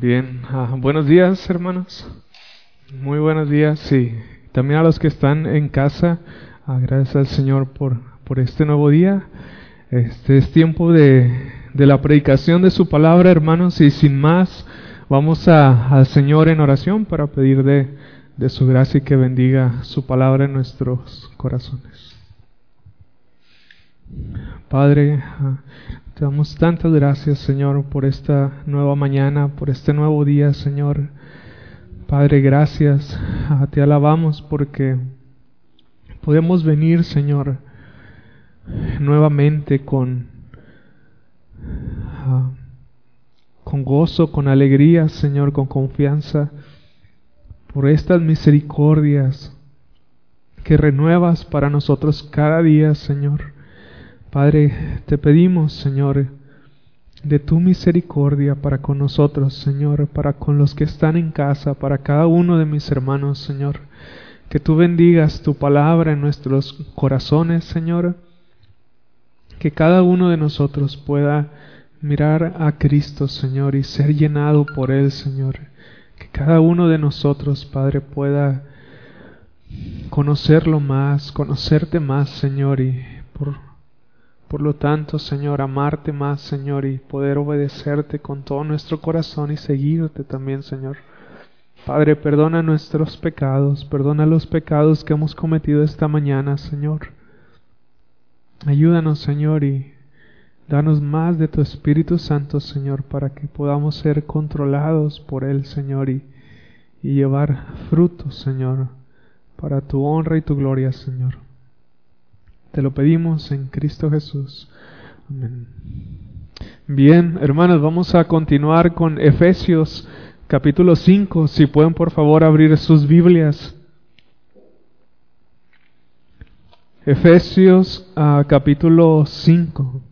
Bien, ah, buenos días hermanos. Muy buenos días, sí. También a los que están en casa, ah, gracias al Señor por, por este nuevo día. Este es tiempo de, de la predicación de su palabra, hermanos, y sin más, vamos a, al Señor en oración para pedir de, de su gracia y que bendiga su palabra en nuestros corazones. Padre, ah, te damos tantas gracias, Señor, por esta nueva mañana, por este nuevo día, Señor. Padre, gracias. Te alabamos porque podemos venir, Señor, nuevamente con, ah, con gozo, con alegría, Señor, con confianza, por estas misericordias que renuevas para nosotros cada día, Señor. Padre, te pedimos, Señor, de tu misericordia para con nosotros, Señor, para con los que están en casa, para cada uno de mis hermanos, Señor. Que tú bendigas tu palabra en nuestros corazones, Señor. Que cada uno de nosotros pueda mirar a Cristo, Señor, y ser llenado por Él, Señor. Que cada uno de nosotros, Padre, pueda conocerlo más, conocerte más, Señor, y por por lo tanto, Señor, amarte más, Señor, y poder obedecerte con todo nuestro corazón y seguirte también, Señor. Padre, perdona nuestros pecados, perdona los pecados que hemos cometido esta mañana, Señor. Ayúdanos, Señor, y danos más de tu Espíritu Santo, Señor, para que podamos ser controlados por Él, Señor, y, llevar frutos, Señor, para tu honra y tu gloria, Señor. Te lo pedimos en Cristo Jesús. Amén. Bien, hermanos, vamos a continuar con Efesios capítulo 5. Si pueden por favor abrir sus Biblias. Efesios uh, capítulo 5.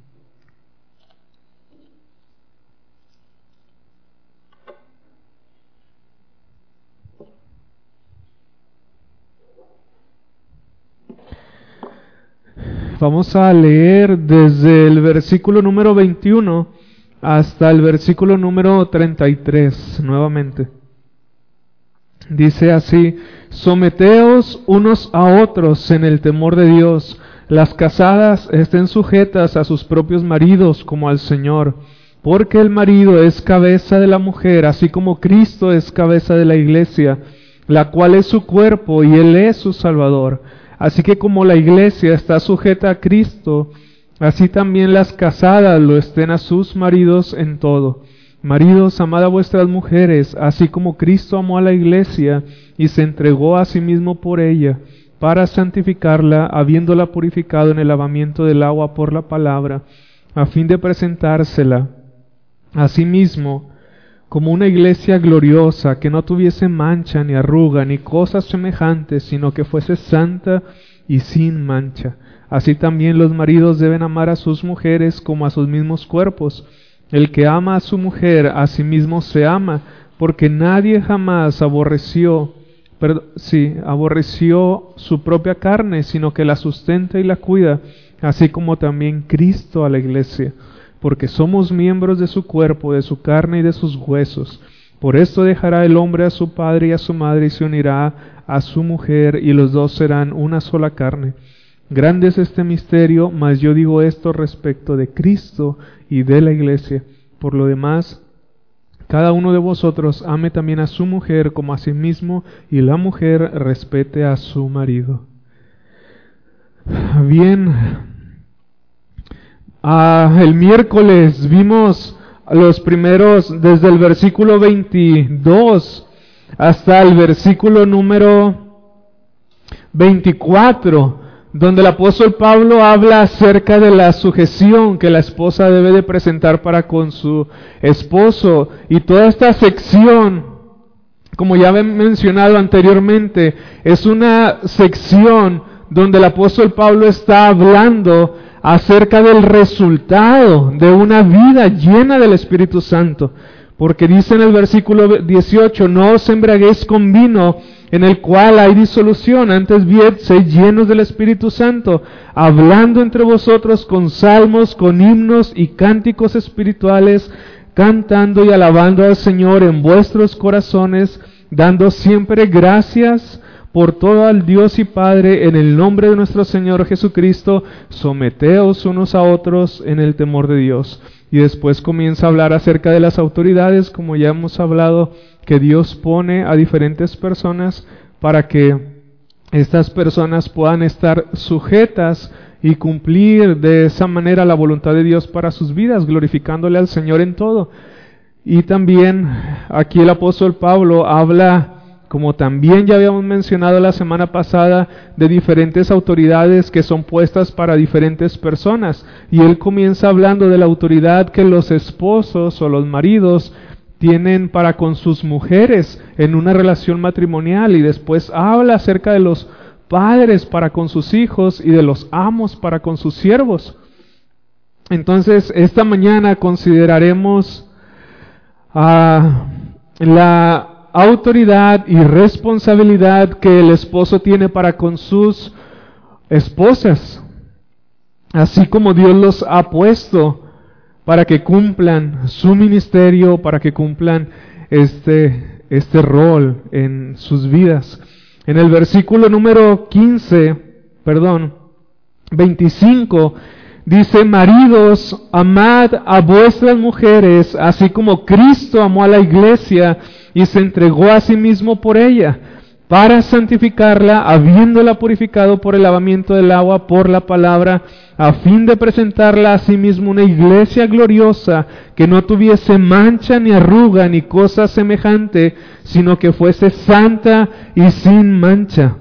Vamos a leer desde el versículo número 21 hasta el versículo número 33 nuevamente. Dice así, someteos unos a otros en el temor de Dios. Las casadas estén sujetas a sus propios maridos como al Señor, porque el marido es cabeza de la mujer, así como Cristo es cabeza de la iglesia, la cual es su cuerpo y Él es su Salvador. Así que como la iglesia está sujeta a Cristo, así también las casadas lo estén a sus maridos en todo. Maridos, amad a vuestras mujeres, así como Cristo amó a la iglesia y se entregó a sí mismo por ella, para santificarla, habiéndola purificado en el lavamiento del agua por la palabra, a fin de presentársela a sí mismo como una iglesia gloriosa, que no tuviese mancha ni arruga ni cosas semejantes, sino que fuese santa y sin mancha. Así también los maridos deben amar a sus mujeres como a sus mismos cuerpos. El que ama a su mujer a sí mismo se ama, porque nadie jamás aborreció, sí, aborreció su propia carne, sino que la sustenta y la cuida, así como también Cristo a la iglesia porque somos miembros de su cuerpo, de su carne y de sus huesos. Por esto dejará el hombre a su padre y a su madre y se unirá a su mujer y los dos serán una sola carne. Grande es este misterio, mas yo digo esto respecto de Cristo y de la iglesia. Por lo demás, cada uno de vosotros ame también a su mujer como a sí mismo y la mujer respete a su marido. Bien, Ah, el miércoles vimos los primeros, desde el versículo 22 hasta el versículo número 24, donde el apóstol Pablo habla acerca de la sujeción que la esposa debe de presentar para con su esposo. Y toda esta sección, como ya he mencionado anteriormente, es una sección donde el apóstol Pablo está hablando acerca del resultado de una vida llena del Espíritu Santo. Porque dice en el versículo 18, no os embraguéis con vino en el cual hay disolución, antes bien sed llenos del Espíritu Santo, hablando entre vosotros con salmos, con himnos y cánticos espirituales, cantando y alabando al Señor en vuestros corazones, dando siempre gracias por todo al Dios y Padre en el nombre de nuestro Señor Jesucristo, someteos unos a otros en el temor de Dios. Y después comienza a hablar acerca de las autoridades, como ya hemos hablado, que Dios pone a diferentes personas para que estas personas puedan estar sujetas y cumplir de esa manera la voluntad de Dios para sus vidas, glorificándole al Señor en todo. Y también aquí el apóstol Pablo habla, como también ya habíamos mencionado la semana pasada, de diferentes autoridades que son puestas para diferentes personas. Y él comienza hablando de la autoridad que los esposos o los maridos tienen para con sus mujeres en una relación matrimonial y después habla acerca de los padres para con sus hijos y de los amos para con sus siervos. Entonces, esta mañana consideraremos a la autoridad y responsabilidad que el esposo tiene para con sus esposas, así como Dios los ha puesto para que cumplan su ministerio, para que cumplan este, este rol en sus vidas. En el versículo número 15, perdón, 25, dice, maridos, amad a vuestras mujeres, así como Cristo amó a la iglesia y se entregó a sí mismo por ella, para santificarla, habiéndola purificado por el lavamiento del agua por la palabra, a fin de presentarla a sí mismo una iglesia gloriosa, que no tuviese mancha ni arruga ni cosa semejante, sino que fuese santa y sin mancha.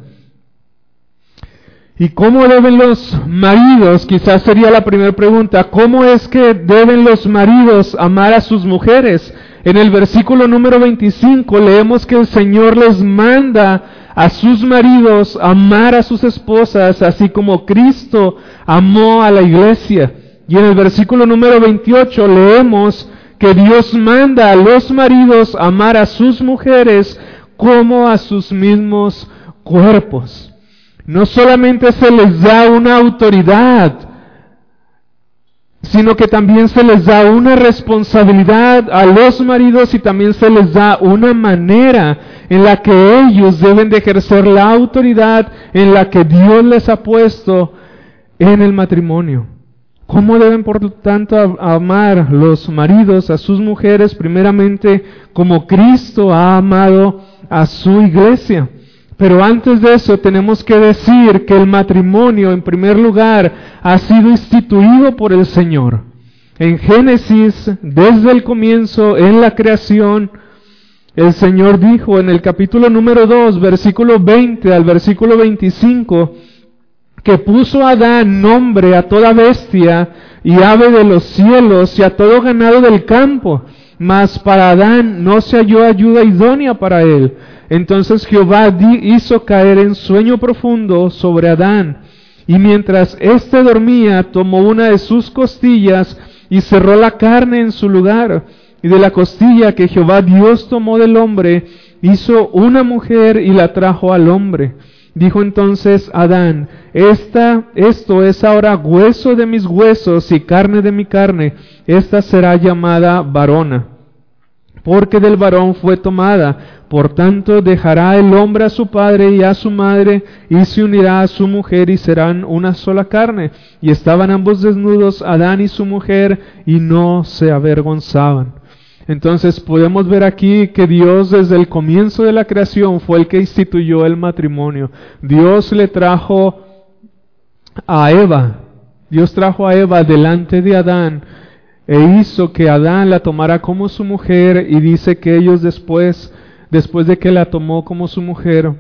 ¿Y cómo deben los maridos? Quizás sería la primera pregunta. ¿Cómo es que deben los maridos amar a sus mujeres? En el versículo número 25 leemos que el Señor les manda a sus maridos amar a sus esposas, así como Cristo amó a la iglesia. Y en el versículo número 28 leemos que Dios manda a los maridos amar a sus mujeres como a sus mismos cuerpos. No solamente se les da una autoridad, sino que también se les da una responsabilidad a los maridos y también se les da una manera en la que ellos deben de ejercer la autoridad en la que Dios les ha puesto en el matrimonio. ¿Cómo deben, por lo tanto, amar los maridos a sus mujeres? Primeramente, como Cristo ha amado a su iglesia. Pero antes de eso tenemos que decir que el matrimonio, en primer lugar, ha sido instituido por el Señor. En Génesis, desde el comienzo, en la creación, el Señor dijo en el capítulo número 2, versículo 20 al versículo 25, que puso a Adán nombre a toda bestia y ave de los cielos y a todo ganado del campo, mas para Adán no se halló ayuda idónea para él. Entonces Jehová hizo caer en sueño profundo sobre Adán, y mientras éste dormía, tomó una de sus costillas y cerró la carne en su lugar. Y de la costilla que Jehová Dios tomó del hombre, hizo una mujer y la trajo al hombre. Dijo entonces Adán, esta, esto es ahora hueso de mis huesos y carne de mi carne, esta será llamada varona, porque del varón fue tomada. Por tanto, dejará el hombre a su padre y a su madre, y se unirá a su mujer, y serán una sola carne. Y estaban ambos desnudos, Adán y su mujer, y no se avergonzaban. Entonces podemos ver aquí que Dios desde el comienzo de la creación fue el que instituyó el matrimonio. Dios le trajo a Eva, Dios trajo a Eva delante de Adán e hizo que Adán la tomara como su mujer y dice que ellos después después de que la tomó como su mujer,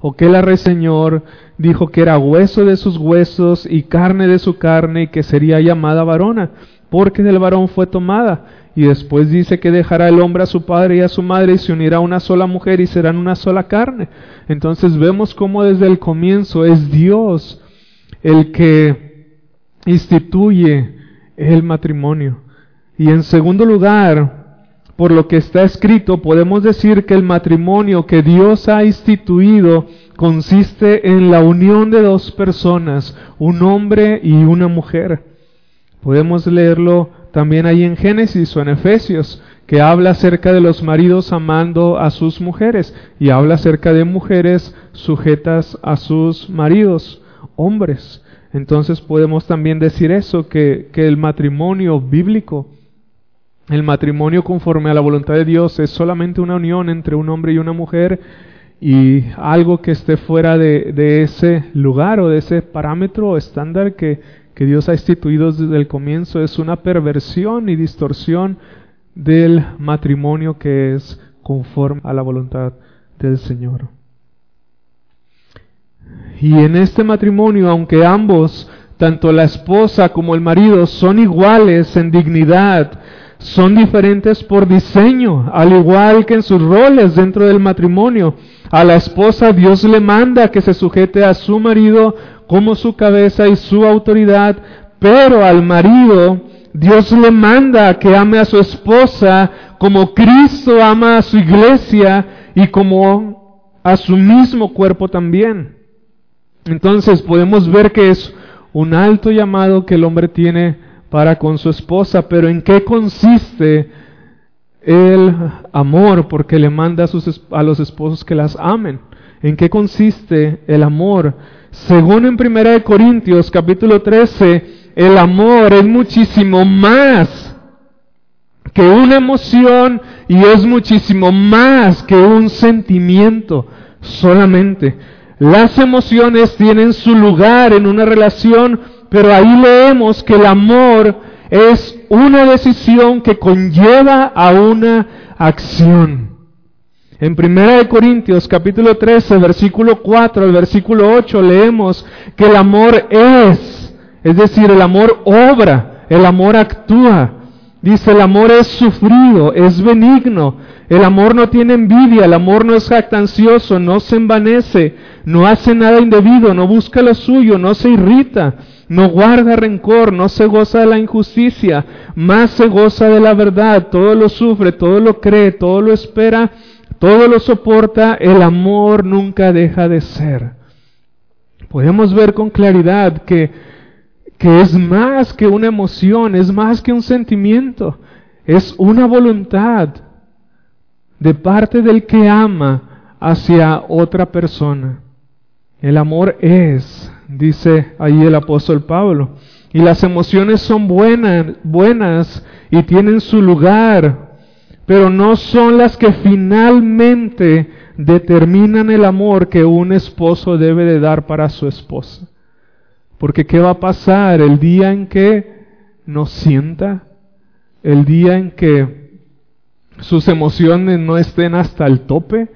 o que la reseñor dijo que era hueso de sus huesos y carne de su carne y que sería llamada varona, porque del varón fue tomada. Y después dice que dejará el hombre a su padre y a su madre y se unirá a una sola mujer y serán una sola carne. Entonces vemos cómo desde el comienzo es Dios el que instituye el matrimonio. Y en segundo lugar, por lo que está escrito, podemos decir que el matrimonio que Dios ha instituido consiste en la unión de dos personas, un hombre y una mujer. Podemos leerlo también ahí en Génesis o en Efesios, que habla acerca de los maridos amando a sus mujeres y habla acerca de mujeres sujetas a sus maridos, hombres. Entonces podemos también decir eso, que, que el matrimonio bíblico, el matrimonio conforme a la voluntad de Dios es solamente una unión entre un hombre y una mujer y algo que esté fuera de, ese lugar o de ese parámetro estándar que, que Dios ha instituido desde el comienzo es una perversión y distorsión del matrimonio que es conforme a la voluntad del Señor. Y en este matrimonio, aunque ambos, tanto la esposa como el marido, son iguales en dignidad, son diferentes por diseño, al igual que en sus roles dentro del matrimonio. A la esposa Dios le manda que se sujete a su marido como su cabeza y su autoridad, pero al marido Dios le manda que ame a su esposa como Cristo ama a su iglesia y como a su mismo cuerpo también. Entonces podemos ver que es un alto llamado que el hombre tiene para con su esposa, pero ¿en qué consiste el amor? Porque le manda a, sus, a los esposos que las amen. ¿En qué consiste el amor? Según en 1 Corintios capítulo 13, el amor es muchísimo más que una emoción y es muchísimo más que un sentimiento solamente. Las emociones tienen su lugar en una relación, pero ahí leemos que el amor es una decisión que conlleva a una acción. En 1 Corintios capítulo 13, versículo 4 al versículo 8 leemos que el amor es, es decir, el amor obra, el amor actúa. Dice, el amor es sufrido, es benigno, el amor no tiene envidia, el amor no es jactancioso, no se envanece, no hace nada indebido, no busca lo suyo, no se irrita, no guarda rencor, no se goza de la injusticia, más se goza de la verdad, todo lo sufre, todo lo cree, todo lo espera, todo lo soporta, el amor nunca deja de ser. Podemos ver con claridad que, que es más que una emoción, es más que un sentimiento, es una voluntad de parte del que ama hacia otra persona. El amor es, dice ahí el apóstol Pablo, y las emociones son buenas, buenas y tienen su lugar, pero no son las que finalmente determinan el amor que un esposo debe de dar para su esposa. Porque ¿qué va a pasar el día en que nos sienta? El día en que sus emociones no estén hasta el tope,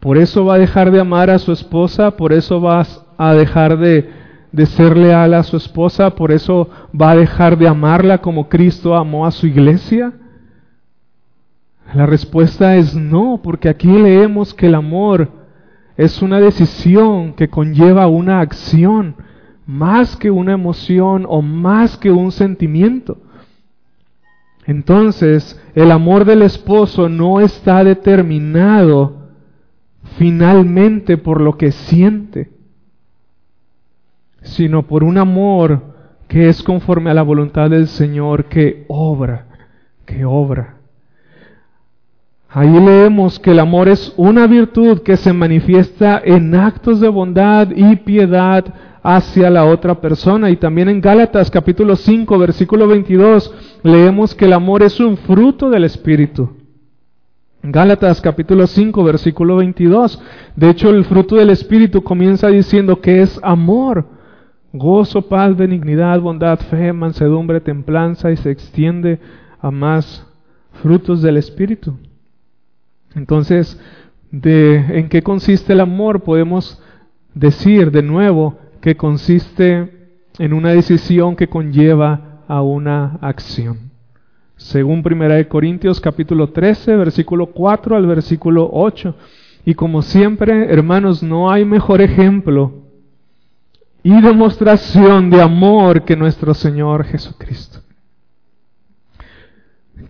por eso va a dejar de amar a su esposa, por eso va a dejar de, de ser leal a su esposa, por eso va a dejar de amarla como Cristo amó a su iglesia. La respuesta es no, porque aquí leemos que el amor es una decisión que conlleva una acción, más que una emoción o más que un sentimiento. Entonces, el amor del esposo no está determinado finalmente por lo que siente, sino por un amor que es conforme a la voluntad del Señor, que obra, que obra. Ahí leemos que el amor es una virtud que se manifiesta en actos de bondad y piedad hacia la otra persona. Y también en Gálatas capítulo 5, versículo 22, leemos que el amor es un fruto del Espíritu. Gálatas capítulo 5, versículo 22. De hecho, el fruto del Espíritu comienza diciendo que es amor, gozo, paz, benignidad, bondad, fe, mansedumbre, templanza y se extiende a más frutos del Espíritu. Entonces, de en qué consiste el amor podemos decir de nuevo que consiste en una decisión que conlleva a una acción. Según 1 Corintios capítulo 13, versículo 4 al versículo 8. Y como siempre, hermanos, no hay mejor ejemplo y demostración de amor que nuestro Señor Jesucristo.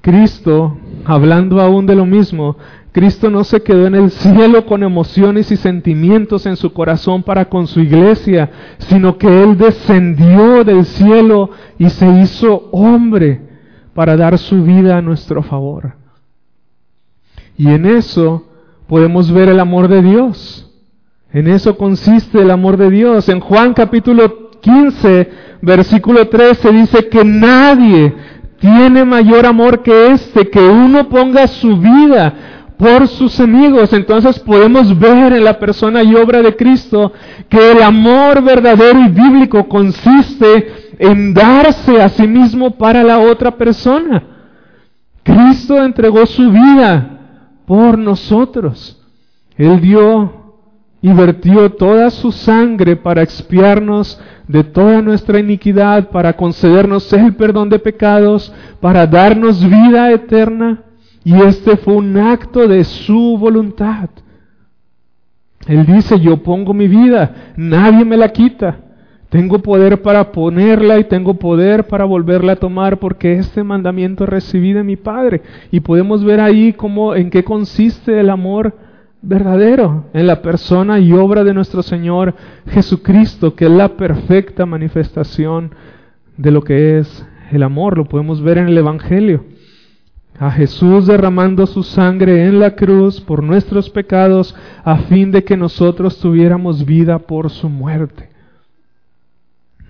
Cristo, hablando aún de lo mismo, Cristo no se quedó en el cielo con emociones y sentimientos en su corazón para con su iglesia, sino que Él descendió del cielo y se hizo hombre para dar su vida a nuestro favor. Y en eso podemos ver el amor de Dios. En eso consiste el amor de Dios. En Juan capítulo 15, versículo 13 dice que nadie tiene mayor amor que este, que uno ponga su vida por sus amigos. Entonces podemos ver en la persona y obra de Cristo que el amor verdadero y bíblico consiste en darse a sí mismo para la otra persona. Cristo entregó su vida por nosotros. Él dio y vertió toda su sangre para expiarnos de toda nuestra iniquidad, para concedernos el perdón de pecados, para darnos vida eterna. Y este fue un acto de su voluntad. Él dice, yo pongo mi vida, nadie me la quita. Tengo poder para ponerla y tengo poder para volverla a tomar porque este mandamiento recibí de mi Padre. Y podemos ver ahí cómo, en qué consiste el amor verdadero, en la persona y obra de nuestro Señor Jesucristo, que es la perfecta manifestación de lo que es el amor. Lo podemos ver en el Evangelio a Jesús derramando su sangre en la cruz por nuestros pecados a fin de que nosotros tuviéramos vida por su muerte.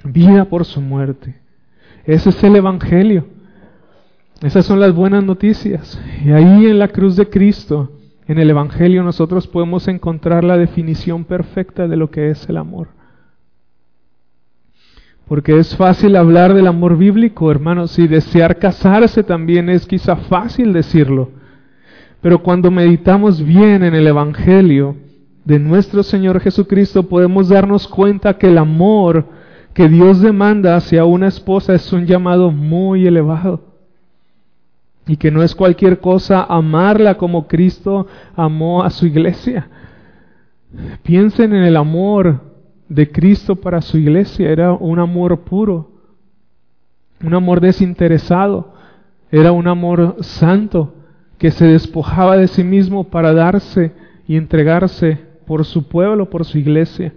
Vida por su muerte. Ese es el Evangelio. Esas son las buenas noticias. Y ahí en la cruz de Cristo, en el Evangelio, nosotros podemos encontrar la definición perfecta de lo que es el amor. Porque es fácil hablar del amor bíblico, hermanos, y desear casarse también es quizá fácil decirlo. Pero cuando meditamos bien en el Evangelio de nuestro Señor Jesucristo, podemos darnos cuenta que el amor que Dios demanda hacia una esposa es un llamado muy elevado. Y que no es cualquier cosa amarla como Cristo amó a su iglesia. Piensen en el amor de Cristo para su iglesia era un amor puro, un amor desinteresado, era un amor santo que se despojaba de sí mismo para darse y entregarse por su pueblo, por su iglesia,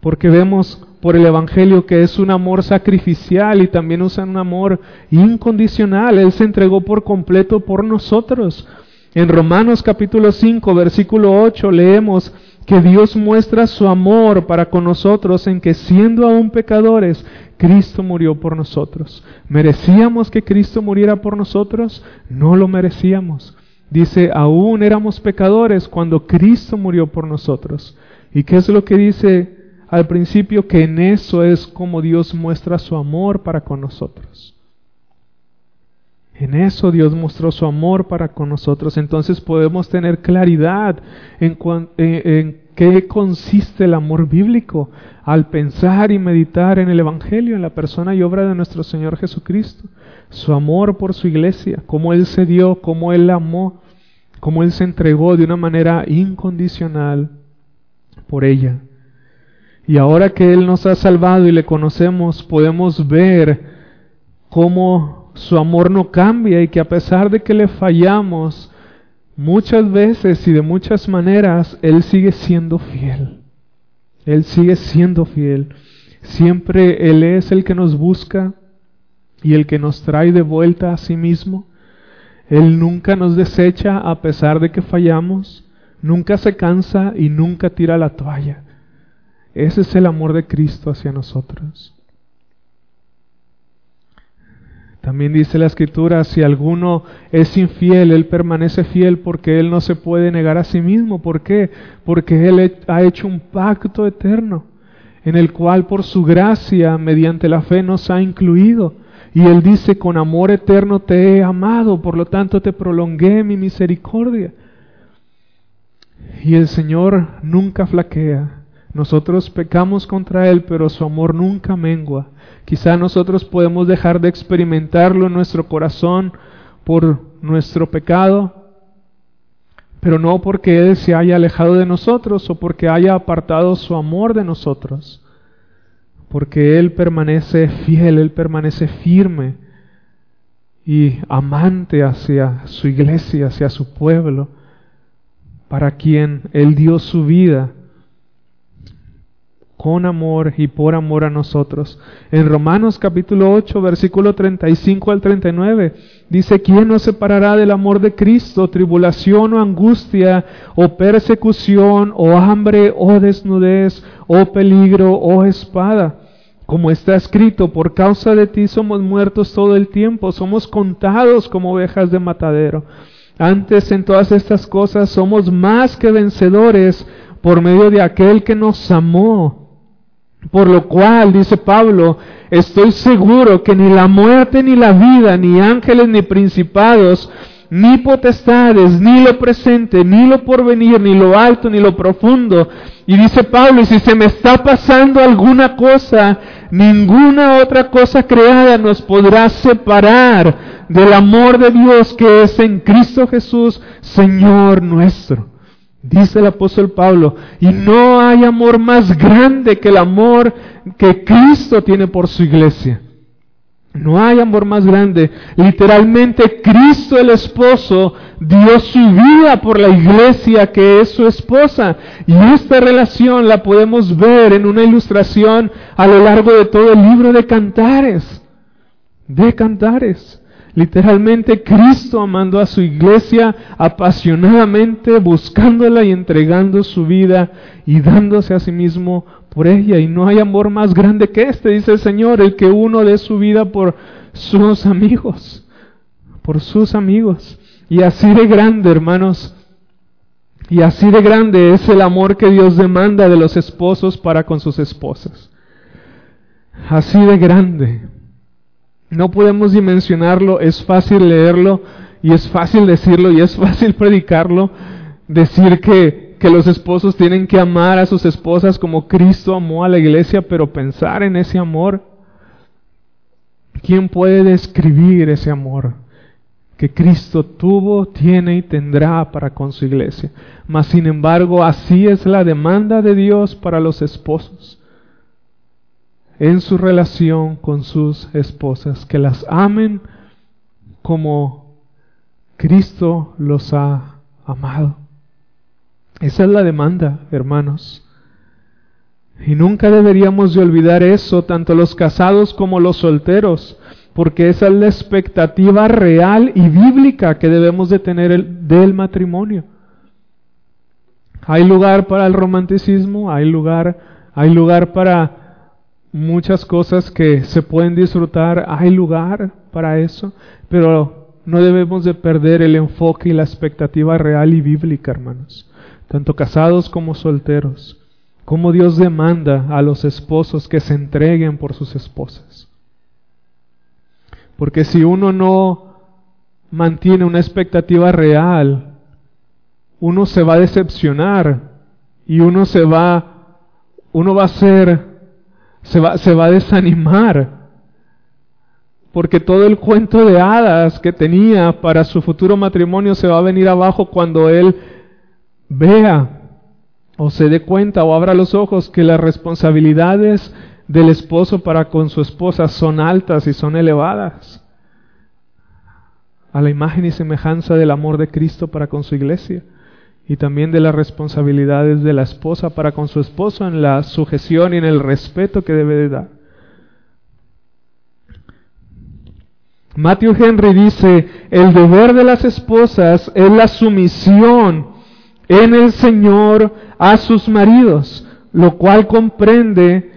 porque vemos por el Evangelio que es un amor sacrificial y también usa un amor incondicional. Él se entregó por completo por nosotros. En Romanos capítulo 5, versículo 8 leemos, que Dios muestra su amor para con nosotros en que siendo aún pecadores, Cristo murió por nosotros. ¿Merecíamos que Cristo muriera por nosotros? No lo merecíamos. Dice, aún éramos pecadores cuando Cristo murió por nosotros. ¿Y qué es lo que dice al principio? Que en eso es como Dios muestra su amor para con nosotros. En eso Dios mostró su amor para con nosotros. Entonces podemos tener claridad en, qué consiste el amor bíblico al pensar y meditar en el Evangelio, en la persona y obra de nuestro Señor Jesucristo. Su amor por su iglesia, cómo Él se dio, cómo Él amó, cómo Él se entregó de una manera incondicional por ella. Y ahora que Él nos ha salvado y le conocemos, podemos ver cómo su amor no cambia y que a pesar de que le fallamos muchas veces y de muchas maneras, Él sigue siendo fiel. Él sigue siendo fiel. Siempre Él es el que nos busca y el que nos trae de vuelta a sí mismo. Él nunca nos desecha a pesar de que fallamos, nunca se cansa y nunca tira la toalla. Ese es el amor de Cristo hacia nosotros. También dice la escritura, si alguno es infiel, él permanece fiel porque él no se puede negar a sí mismo. ¿Por qué? Porque él ha hecho un pacto eterno en el cual por su gracia, mediante la fe, nos ha incluido. Y él dice, con amor eterno te he amado, por lo tanto te prolongué mi misericordia. Y el Señor nunca flaquea. Nosotros pecamos contra Él, pero su amor nunca mengua. Quizá nosotros podemos dejar de experimentarlo en nuestro corazón por nuestro pecado, pero no porque Él se haya alejado de nosotros o porque haya apartado su amor de nosotros, porque Él permanece fiel, Él permanece firme y amante hacia su iglesia, hacia su pueblo, para quien Él dio su vida con amor y por amor a nosotros. En Romanos capítulo 8, versículo 35 al 39, dice, ¿quién nos separará del amor de Cristo? Tribulación o angustia, o persecución, o hambre, o desnudez, o peligro, o espada. Como está escrito, por causa de ti somos muertos todo el tiempo, somos contados como ovejas de matadero. Antes en todas estas cosas somos más que vencedores por medio de aquel que nos amó. Por lo cual, dice Pablo, estoy seguro que ni la muerte, ni la vida, ni ángeles, ni principados, ni potestades, ni lo presente, ni lo porvenir, ni lo alto, ni lo profundo. Y dice Pablo, y si se me está pasando alguna cosa, ninguna otra cosa creada nos podrá separar del amor de Dios que es en Cristo Jesús, Señor nuestro. Dice el apóstol Pablo, y no hay amor más grande que el amor que Cristo tiene por su iglesia. No hay amor más grande. Literalmente Cristo el esposo dio su vida por la iglesia que es su esposa. Y esta relación la podemos ver en una ilustración a lo largo de todo el libro de cantares. De cantares. Literalmente Cristo amando a su iglesia apasionadamente, buscándola y entregando su vida y dándose a sí mismo por ella. Y no hay amor más grande que este, dice el Señor, el que uno dé su vida por sus amigos, por sus amigos. Y así de grande, hermanos, y así de grande es el amor que Dios demanda de los esposos para con sus esposas. Así de grande. No podemos dimensionarlo, es fácil leerlo y es fácil decirlo y es fácil predicarlo, decir que, que los esposos tienen que amar a sus esposas como Cristo amó a la iglesia, pero pensar en ese amor, ¿quién puede describir ese amor? que Cristo tuvo, tiene y tendrá para con su iglesia. Mas sin embargo, así es la demanda de Dios para los esposos en su relación con sus esposas, que las amen como Cristo los ha amado. Esa es la demanda, hermanos. Y nunca deberíamos de olvidar eso, tanto los casados como los solteros, porque esa es la expectativa real y bíblica que debemos de tener del matrimonio. Hay lugar para el romanticismo, hay lugar, hay lugar para muchas cosas que se pueden disfrutar, hay lugar para eso, pero no debemos de perder el enfoque y la expectativa real y bíblica, hermanos, tanto casados como solteros, como Dios demanda a los esposos que se entreguen por sus esposas. Porque si uno no mantiene una expectativa real, uno se va a decepcionar y uno se va, uno va a ser se va, se va a desanimar. Porque todo el cuento de hadas que tenía para su futuro matrimonio se va a venir abajo cuando él vea o se dé cuenta o abra los ojos que las responsabilidades del esposo para con su esposa son altas y son elevadas a la imagen y semejanza del amor de Cristo para con su iglesia y también de las responsabilidades de la esposa para con su esposo en la sujeción y en el respeto que debe de dar. Matthew Henry dice, el deber de las esposas es la sumisión en el Señor a sus maridos, lo cual comprende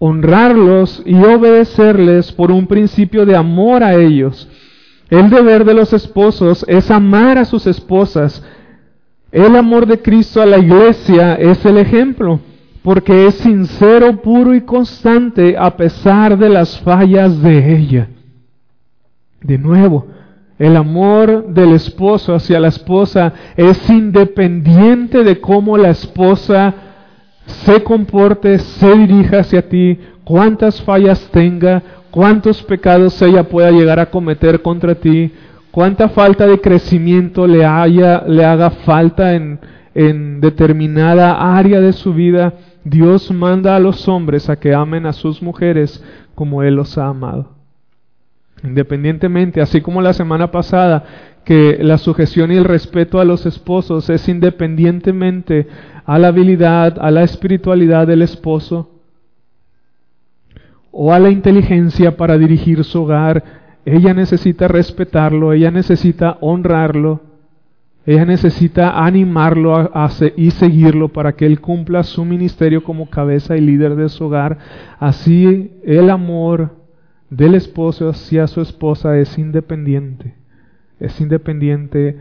honrarlos y obedecerles por un principio de amor a ellos. El deber de los esposos es amar a sus esposas el amor de Cristo a la iglesia es el ejemplo, porque es sincero, puro y constante a pesar de las fallas de ella. De nuevo, el amor del esposo hacia la esposa es independiente de cómo la esposa se comporte, se dirija hacia ti, cuántas fallas tenga, cuántos pecados ella pueda llegar a cometer contra ti, cuánta falta de crecimiento le, haya, le haga falta en, en determinada área de su vida, Dios manda a los hombres a que amen a sus mujeres como Él los ha amado. Independientemente, así como la semana pasada, que la sujeción y el respeto a los esposos es independientemente a la habilidad, a la espiritualidad del esposo, o a la inteligencia para dirigir su hogar. Ella necesita respetarlo, ella necesita honrarlo, ella necesita animarlo a, y seguirlo para que él cumpla su ministerio como cabeza y líder de su hogar. Así el amor del esposo hacia su esposa es independiente. Es independiente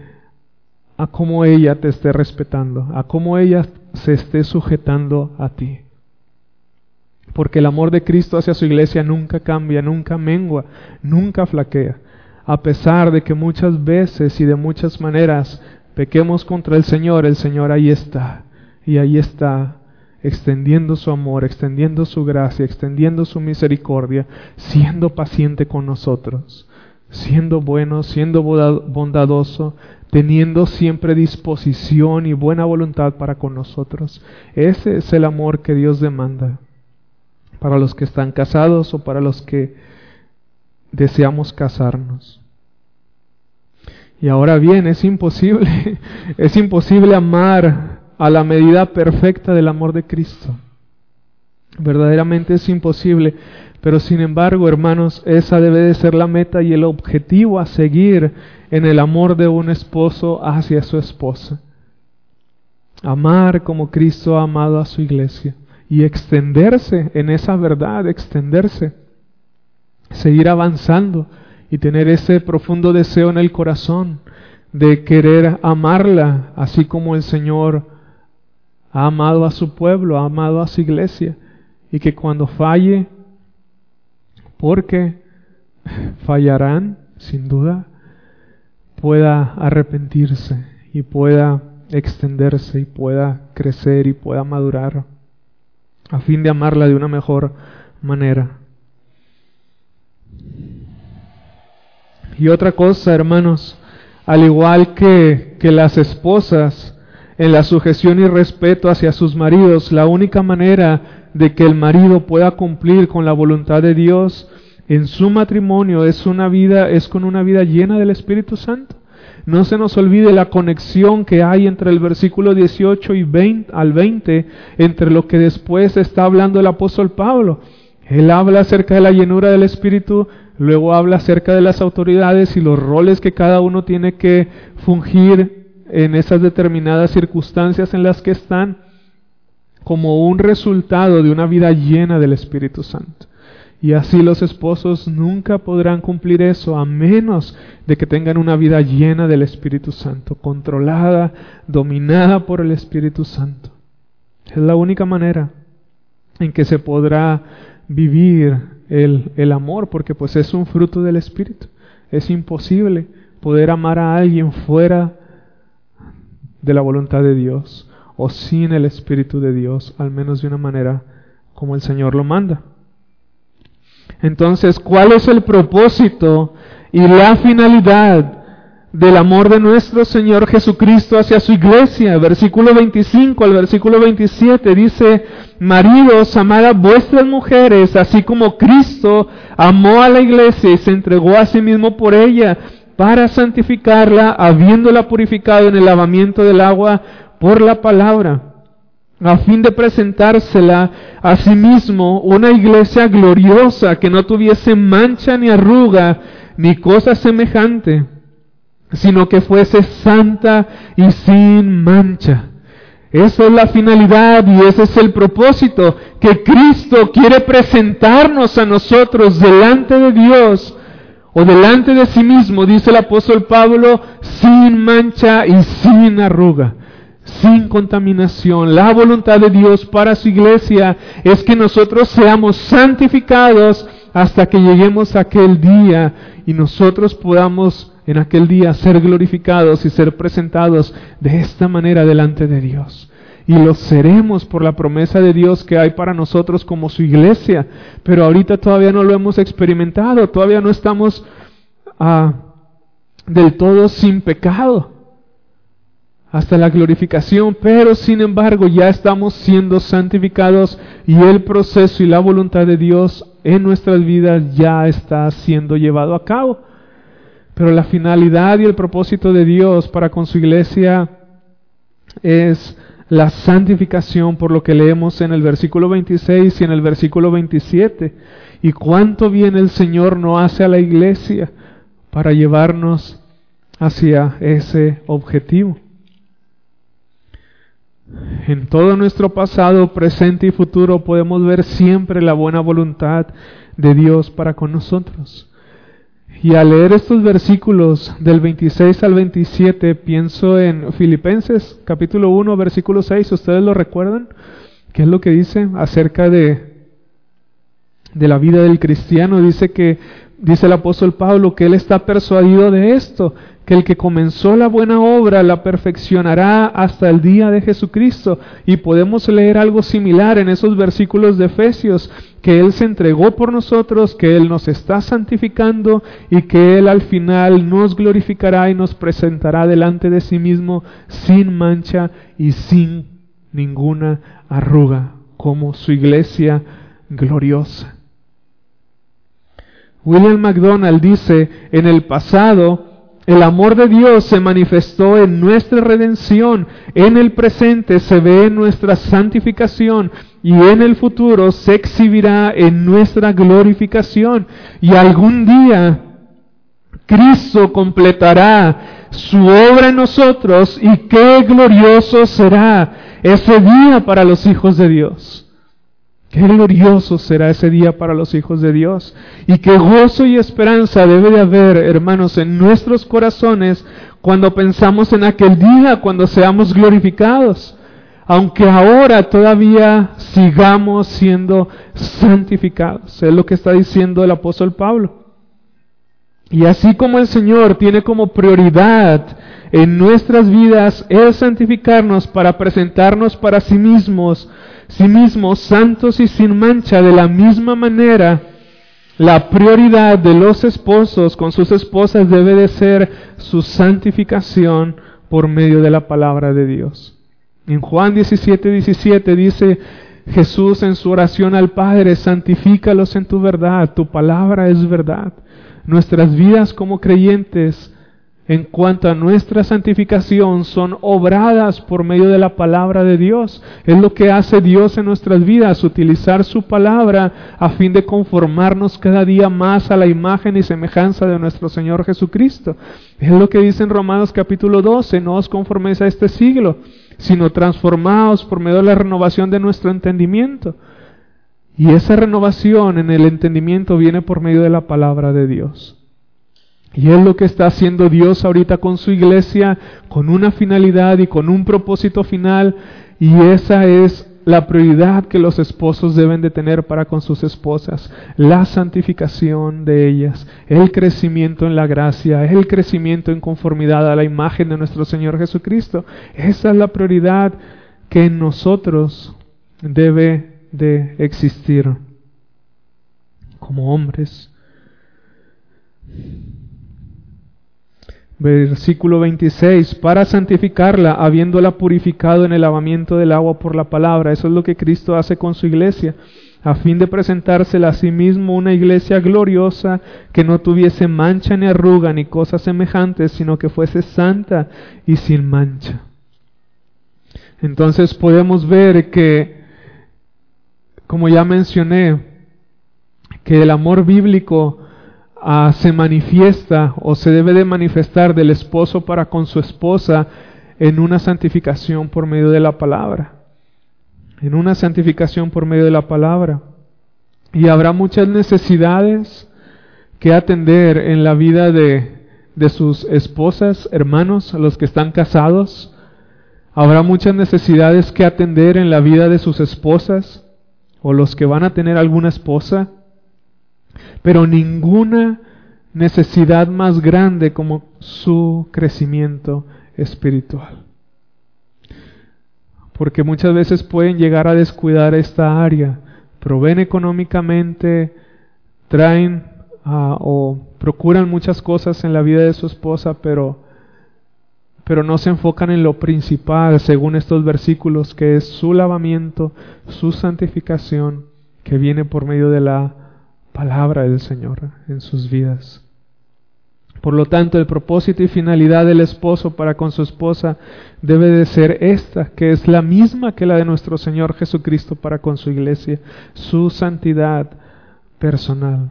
a cómo ella te esté respetando, a cómo ella se esté sujetando a ti. Porque el amor de Cristo hacia su iglesia nunca cambia, nunca mengua, nunca flaquea. A pesar de que muchas veces y de muchas maneras pequemos contra el Señor, el Señor ahí está. Y ahí está extendiendo su amor, extendiendo su gracia, extendiendo su misericordia, siendo paciente con nosotros, siendo bueno, siendo bondadoso, teniendo siempre disposición y buena voluntad para con nosotros. Ese es el amor que Dios demanda para los que están casados o para los que deseamos casarnos. Y ahora bien, es imposible, es imposible amar a la medida perfecta del amor de Cristo. Verdaderamente es imposible, pero sin embargo, hermanos, esa debe de ser la meta y el objetivo a seguir en el amor de un esposo hacia su esposa. Amar como Cristo ha amado a su iglesia y extenderse en esa verdad, extenderse, seguir avanzando y tener ese profundo deseo en el corazón de querer amarla, así como el Señor ha amado a su pueblo, ha amado a su iglesia, y que cuando falle, porque fallarán, sin duda, pueda arrepentirse y pueda extenderse y pueda crecer y pueda madurar a fin de amarla de una mejor manera. Y otra cosa, hermanos, al igual que, que las esposas, en la sujeción y respeto hacia sus maridos, la única manera de que el marido pueda cumplir con la voluntad de Dios en su matrimonio es una vida es con una vida llena del Espíritu Santo. No se nos olvide la conexión que hay entre el versículo 18 y 20, al 20, entre lo que después está hablando el apóstol Pablo. Él habla acerca de la llenura del Espíritu, luego habla acerca de las autoridades y los roles que cada uno tiene que fungir en esas determinadas circunstancias en las que están, como un resultado de una vida llena del Espíritu Santo. Y así los esposos nunca podrán cumplir eso a menos de que tengan una vida llena del Espíritu Santo, controlada, dominada por el Espíritu Santo. Es la única manera en que se podrá vivir el, el amor, porque pues es un fruto del Espíritu. Es imposible poder amar a alguien fuera de la voluntad de Dios o sin el Espíritu de Dios, al menos de una manera como el Señor lo manda. Entonces, ¿cuál es el propósito y la finalidad del amor de nuestro Señor Jesucristo hacia su iglesia? Versículo 25 al versículo 27 dice, Maridos, amad a vuestras mujeres, así como Cristo amó a la iglesia y se entregó a sí mismo por ella, para santificarla, habiéndola purificado en el lavamiento del agua por la palabra a fin de presentársela a sí mismo una iglesia gloriosa que no tuviese mancha ni arruga ni cosa semejante, sino que fuese santa y sin mancha. Esa es la finalidad y ese es el propósito que Cristo quiere presentarnos a nosotros delante de Dios o delante de sí mismo, dice el apóstol Pablo, sin mancha y sin arruga sin contaminación. La voluntad de Dios para su iglesia es que nosotros seamos santificados hasta que lleguemos a aquel día y nosotros podamos en aquel día ser glorificados y ser presentados de esta manera delante de Dios. Y lo seremos por la promesa de Dios que hay para nosotros como su iglesia. Pero ahorita todavía no lo hemos experimentado, todavía no estamos ah, del todo sin pecado hasta la glorificación, pero sin embargo ya estamos siendo santificados y el proceso y la voluntad de Dios en nuestras vidas ya está siendo llevado a cabo. Pero la finalidad y el propósito de Dios para con su iglesia es la santificación por lo que leemos en el versículo 26 y en el versículo 27. y cuánto bien el Señor no hace a la iglesia para llevarnos hacia ese objetivo. En todo nuestro pasado, presente y futuro podemos ver siempre la buena voluntad de Dios para con nosotros. Y al leer estos versículos del 26 al 27, pienso en Filipenses capítulo 1, versículo 6, ¿ustedes lo recuerdan? ¿Qué es lo que dice acerca de, de la vida del cristiano? Dice que, dice el apóstol Pablo, que él está persuadido de esto, que el que comenzó la buena obra la perfeccionará hasta el día de Jesucristo. Y podemos leer algo similar en esos versículos de Efesios, que Él se entregó por nosotros, que Él nos está santificando y que Él al final nos glorificará y nos presentará delante de sí mismo sin mancha y sin ninguna arruga, como su iglesia gloriosa. William MacDonald dice, en el pasado, el amor de Dios se manifestó en nuestra redención, en el presente se ve en nuestra santificación y en el futuro se exhibirá en nuestra glorificación. Y algún día Cristo completará su obra en nosotros y qué glorioso será ese día para los hijos de Dios. Qué glorioso será ese día para los hijos de Dios. Y qué gozo y esperanza debe de haber, hermanos, en nuestros corazones cuando pensamos en aquel día, cuando seamos glorificados. Aunque ahora todavía sigamos siendo santificados. Es lo que está diciendo el apóstol Pablo. Y así como el Señor tiene como prioridad en nuestras vidas el santificarnos para presentarnos para sí mismos sí mismos santos y sin mancha, de la misma manera, la prioridad de los esposos con sus esposas debe de ser su santificación por medio de la palabra de Dios. En Juan 17, 17 dice Jesús en su oración al Padre, santifícalos en tu verdad, tu palabra es verdad. Nuestras vidas como creyentes en cuanto a nuestra santificación son obradas por medio de la palabra de Dios. Es lo que hace Dios en nuestras vidas, utilizar su palabra a fin de conformarnos cada día más a la imagen y semejanza de nuestro Señor Jesucristo. Es lo que dice en Romanos capítulo 12, no os conforméis a este siglo, sino transformaos por medio de la renovación de nuestro entendimiento. Y esa renovación en el entendimiento viene por medio de la palabra de Dios. Y es lo que está haciendo Dios ahorita con su iglesia, con una finalidad y con un propósito final. Y esa es la prioridad que los esposos deben de tener para con sus esposas, la santificación de ellas, el crecimiento en la gracia, el crecimiento en conformidad a la imagen de nuestro Señor Jesucristo. Esa es la prioridad que en nosotros debe de existir como hombres. Versículo 26, para santificarla, habiéndola purificado en el lavamiento del agua por la palabra. Eso es lo que Cristo hace con su iglesia, a fin de presentársela a sí mismo una iglesia gloriosa, que no tuviese mancha ni arruga ni cosas semejantes, sino que fuese santa y sin mancha. Entonces podemos ver que, como ya mencioné, que el amor bíblico Ah, se manifiesta o se debe de manifestar del esposo para con su esposa en una santificación por medio de la palabra. En una santificación por medio de la palabra. Y habrá muchas necesidades que atender en la vida de, de sus esposas, hermanos, los que están casados. Habrá muchas necesidades que atender en la vida de sus esposas o los que van a tener alguna esposa pero ninguna necesidad más grande como su crecimiento espiritual. Porque muchas veces pueden llegar a descuidar esta área, proveen económicamente, traen ah, o procuran muchas cosas en la vida de su esposa, pero, pero no se enfocan en lo principal, según estos versículos, que es su lavamiento, su santificación, que viene por medio de la palabra del Señor en sus vidas. Por lo tanto, el propósito y finalidad del esposo para con su esposa debe de ser esta, que es la misma que la de nuestro Señor Jesucristo para con su iglesia, su santidad personal.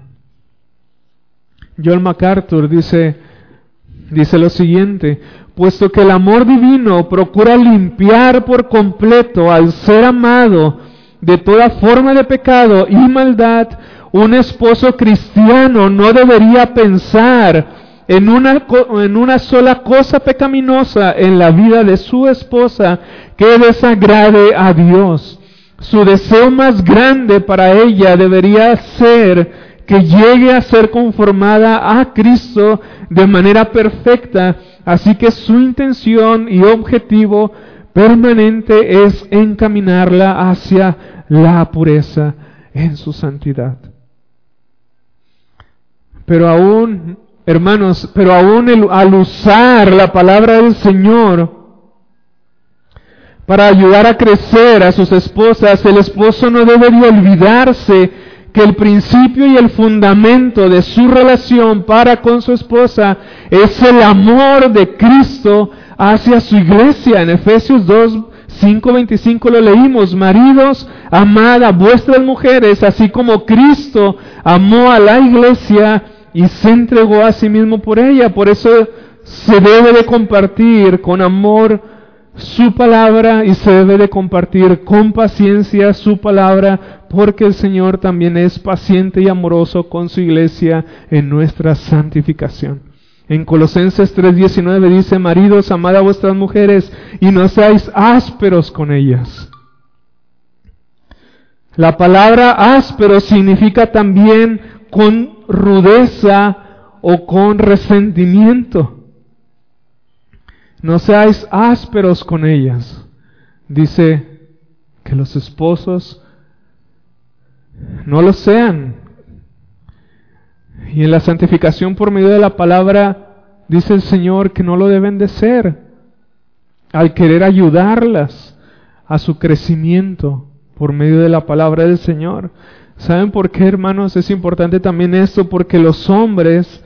John MacArthur dice, dice lo siguiente, puesto que el amor divino procura limpiar por completo al ser amado de toda forma de pecado y maldad, un esposo cristiano no debería pensar en una, en una sola cosa pecaminosa en la vida de su esposa que desagrade a Dios. Su deseo más grande para ella debería ser que llegue a ser conformada a Cristo de manera perfecta. Así que su intención y objetivo permanente es encaminarla hacia la pureza en su santidad. Pero aún Hermanos, pero aún al usar la palabra del Señor para ayudar a crecer a sus esposas, el esposo no debe de olvidarse que el principio y el fundamento de su relación para con su esposa es el amor de Cristo hacia su iglesia. En Efesios 2, 5, 25 lo leímos. Maridos, amad a vuestras mujeres, así como Cristo amó a la iglesia y se entregó a sí mismo por ella. Por eso se debe de compartir con amor su palabra y se debe de compartir con paciencia su palabra porque el Señor también es paciente y amoroso con su iglesia en nuestra santificación. En Colosenses 3:19 dice, maridos, amad a vuestras mujeres y no seáis ásperos con ellas. La palabra áspero significa también con rudeza o con resentimiento. No seáis ásperos con ellas. Dice que los esposos no lo sean. Y en la santificación por medio de la palabra dice el Señor que no lo deben de ser. Al querer ayudarlas a su crecimiento por medio de la palabra del Señor. ¿Saben por qué, hermanos? Es importante también esto, porque los hombres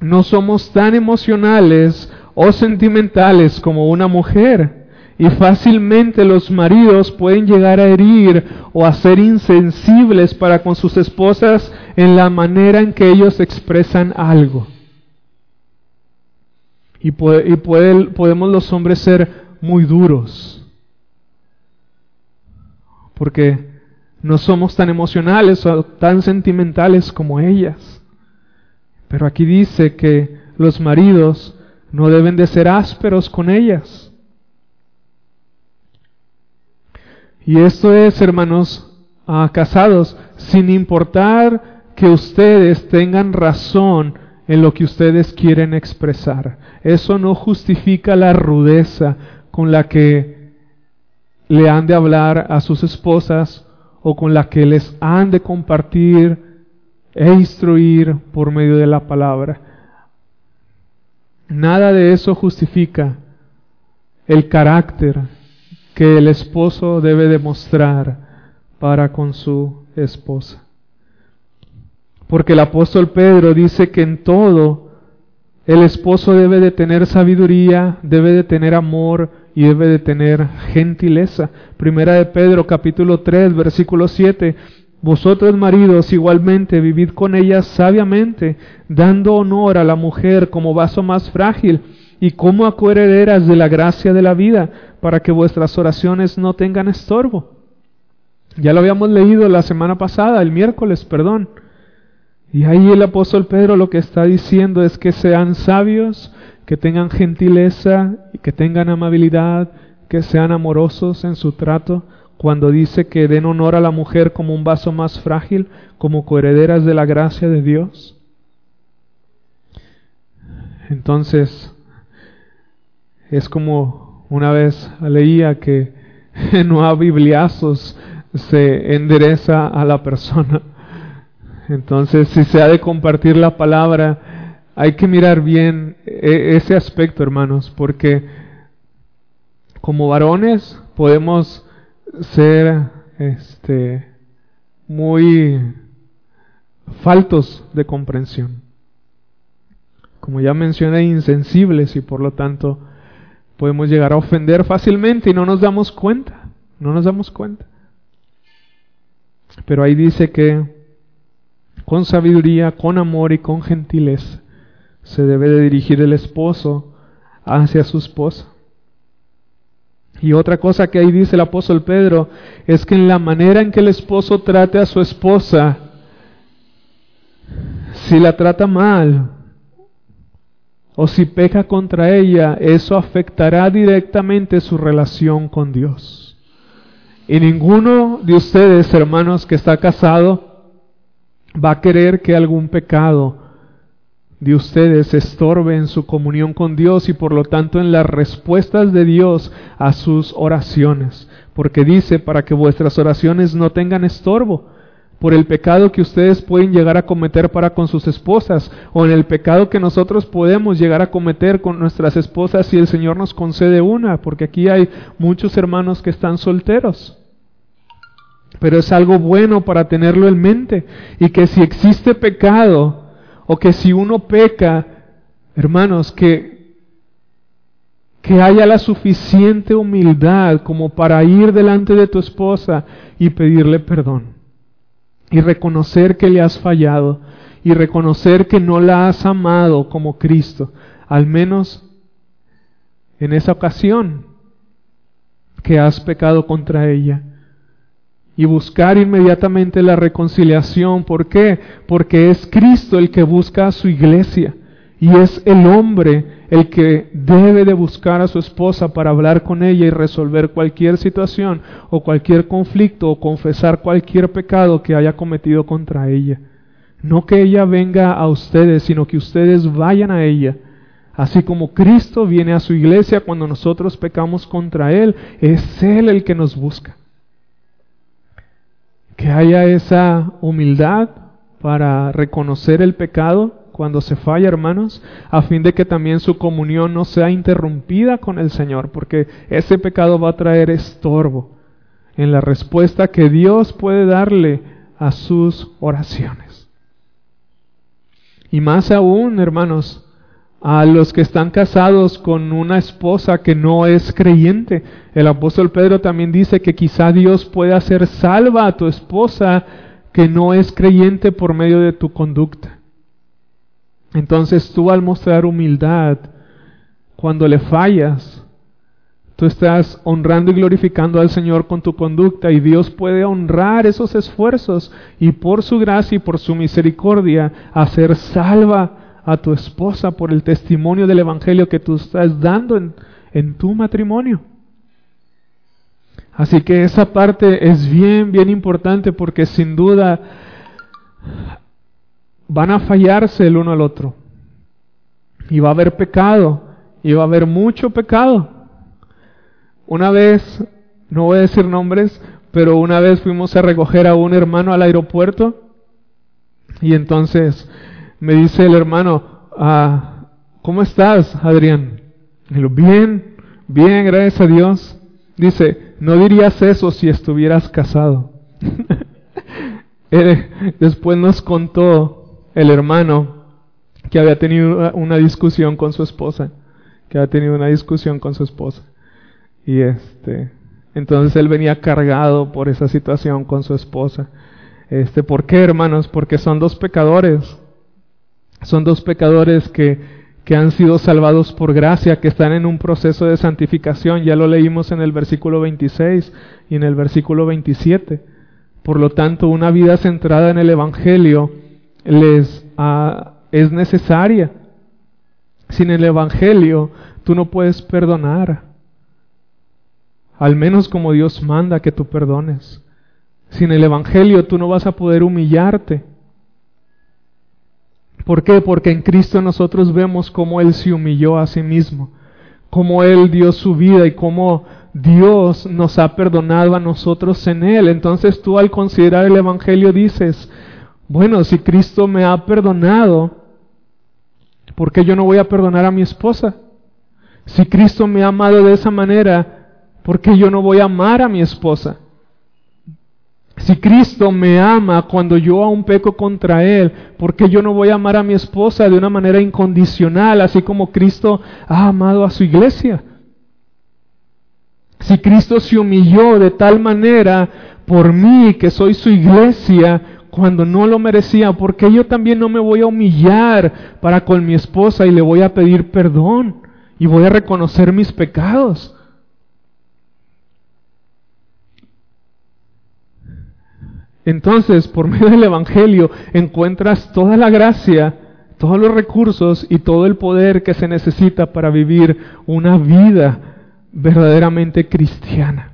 no somos tan emocionales o sentimentales como una mujer. Y fácilmente los maridos pueden llegar a herir o a ser insensibles para con sus esposas en la manera en que ellos expresan algo. Y, podemos los hombres ser muy duros. Porque no somos tan emocionales o tan sentimentales como ellas. Pero aquí dice que los maridos no deben de ser ásperos con ellas. Y esto es, hermanos, a casados, sin importar que ustedes tengan razón en lo que ustedes quieren expresar. Eso no justifica la rudeza con la que le han de hablar a sus esposas o con la que les han de compartir e instruir por medio de la palabra. Nada de eso justifica el carácter que el esposo debe demostrar para con su esposa. Porque el apóstol Pedro dice que en todo el esposo debe de tener sabiduría, debe de tener amor y debe de tener gentileza. Primera de Pedro capítulo 3 versículo 7. Vosotros maridos igualmente vivid con ellas sabiamente, dando honor a la mujer como vaso más frágil y como acuerederas de la gracia de la vida, para que vuestras oraciones no tengan estorbo. Ya lo habíamos leído la semana pasada, el miércoles, perdón. Y ahí el apóstol Pedro lo que está diciendo es que sean sabios, que tengan gentileza y que tengan amabilidad, que sean amorosos en su trato, cuando dice que den honor a la mujer como un vaso más frágil, como coherederas de la gracia de Dios. Entonces, es como una vez leía que no a bibliazos se endereza a la persona. Entonces, si se ha de compartir la palabra, hay que mirar bien e, ese aspecto, hermanos, porque como varones podemos ser este muy faltos de comprensión. Como ya mencioné, insensibles y por lo tanto podemos llegar a ofender fácilmente y no nos damos cuenta, no nos damos cuenta. Pero ahí dice que con sabiduría, con amor y con gentileza. Se debe de dirigir el esposo hacia su esposa. Y otra cosa que ahí dice el apóstol Pedro es que en la manera en que el esposo trate a su esposa, si la trata mal o si peca contra ella, eso afectará directamente su relación con Dios. Y ninguno de ustedes, hermanos, que está casado, va a querer que algún pecado de ustedes estorbe en su comunión con Dios y por lo tanto en las respuestas de Dios a sus oraciones. Porque dice, para que vuestras oraciones no tengan estorbo por el pecado que ustedes pueden llegar a cometer para con sus esposas o en el pecado que nosotros podemos llegar a cometer con nuestras esposas si el Señor nos concede una, porque aquí hay muchos hermanos que están solteros. Pero es algo bueno para tenerlo en mente y que si existe pecado, o que si uno peca, hermanos, que, que haya la suficiente humildad como para ir delante de tu esposa y pedirle perdón. Y reconocer que le has fallado. Y reconocer que no la has amado como Cristo. Al menos en esa ocasión que has pecado contra ella y buscar inmediatamente la reconciliación. ¿Por qué? Porque es Cristo el que busca a su iglesia y es el hombre el que debe de buscar a su esposa para hablar con ella y resolver cualquier situación o cualquier conflicto o confesar cualquier pecado que haya cometido contra ella. No que ella venga a ustedes, sino que ustedes vayan a ella. Así como Cristo viene a su iglesia cuando nosotros pecamos contra Él, es Él el que nos busca que haya esa humildad para reconocer el pecado cuando se falla, hermanos, a fin de que también su comunión no sea interrumpida con el Señor, porque ese pecado va a traer estorbo en la respuesta que Dios puede darle a sus oraciones. Y más aún, hermanos, a los que están casados con una esposa que no es creyente. El apóstol Pedro también dice que quizá Dios puede hacer salva a tu esposa que no es creyente por medio de tu conducta. Entonces tú al mostrar humildad, cuando le fallas, tú estás honrando y glorificando al Señor con tu conducta y Dios puede honrar esos esfuerzos y por su gracia y por su misericordia hacer salva a tu esposa por el testimonio del Evangelio que tú estás dando en, en tu matrimonio. Así que esa parte es bien, bien importante porque sin duda van a fallarse el uno al otro. Y va a haber pecado, y va a haber mucho pecado. Una vez, no voy a decir nombres, pero una vez fuimos a recoger a un hermano al aeropuerto y entonces me dice el hermano, ah, ¿cómo estás, Adrián? Bien, bien, gracias a Dios. Dice, no dirías eso si estuvieras casado. Después nos contó el hermano que había tenido una discusión con su esposa, que había tenido una discusión con su esposa. Y este, entonces él venía cargado por esa situación con su esposa. Este, ¿por qué, hermanos? Porque son dos pecadores son dos pecadores que, que han sido salvados por gracia, que están en un proceso de santificación. Ya lo leímos en el versículo 26 y en el versículo 27. Por lo tanto, una vida centrada en el Evangelio les ah, es necesaria. Sin el Evangelio tú no puedes perdonar. Al menos como Dios manda que tú perdones. Sin el Evangelio tú no vas a poder humillarte. ¿Por qué? Porque en Cristo nosotros vemos cómo Él se humilló a sí mismo, cómo Él dio su vida y cómo Dios nos ha perdonado a nosotros en Él. Entonces tú al considerar el Evangelio dices, bueno, si Cristo me ha perdonado, ¿por qué yo no voy a perdonar a mi esposa? Si Cristo me ha amado de esa manera, ¿por qué yo no voy a amar a mi esposa? Si Cristo me ama cuando yo aún peco contra Él, ¿por qué yo no voy a amar a mi esposa de una manera incondicional, así como Cristo ha amado a su iglesia? Si Cristo se humilló de tal manera por mí, que soy su iglesia, cuando no lo merecía? ¿Por qué yo también no me voy a humillar para con mi esposa y le voy a pedir perdón y voy a reconocer mis pecados? Entonces, por medio del Evangelio, encuentras toda la gracia, todos los recursos y todo el poder que se necesita para vivir una vida verdaderamente cristiana.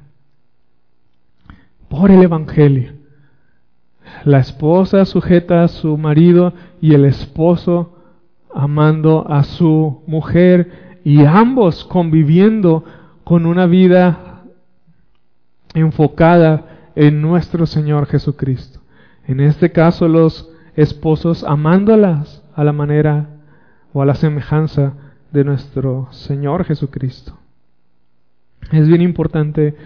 Por el Evangelio. La esposa sujeta a su marido y el esposo amando a su mujer y ambos conviviendo con una vida enfocada en nuestro Señor Jesucristo. En este caso los esposos amándolas a la manera o a la semejanza de nuestro Señor Jesucristo. Es bien importante,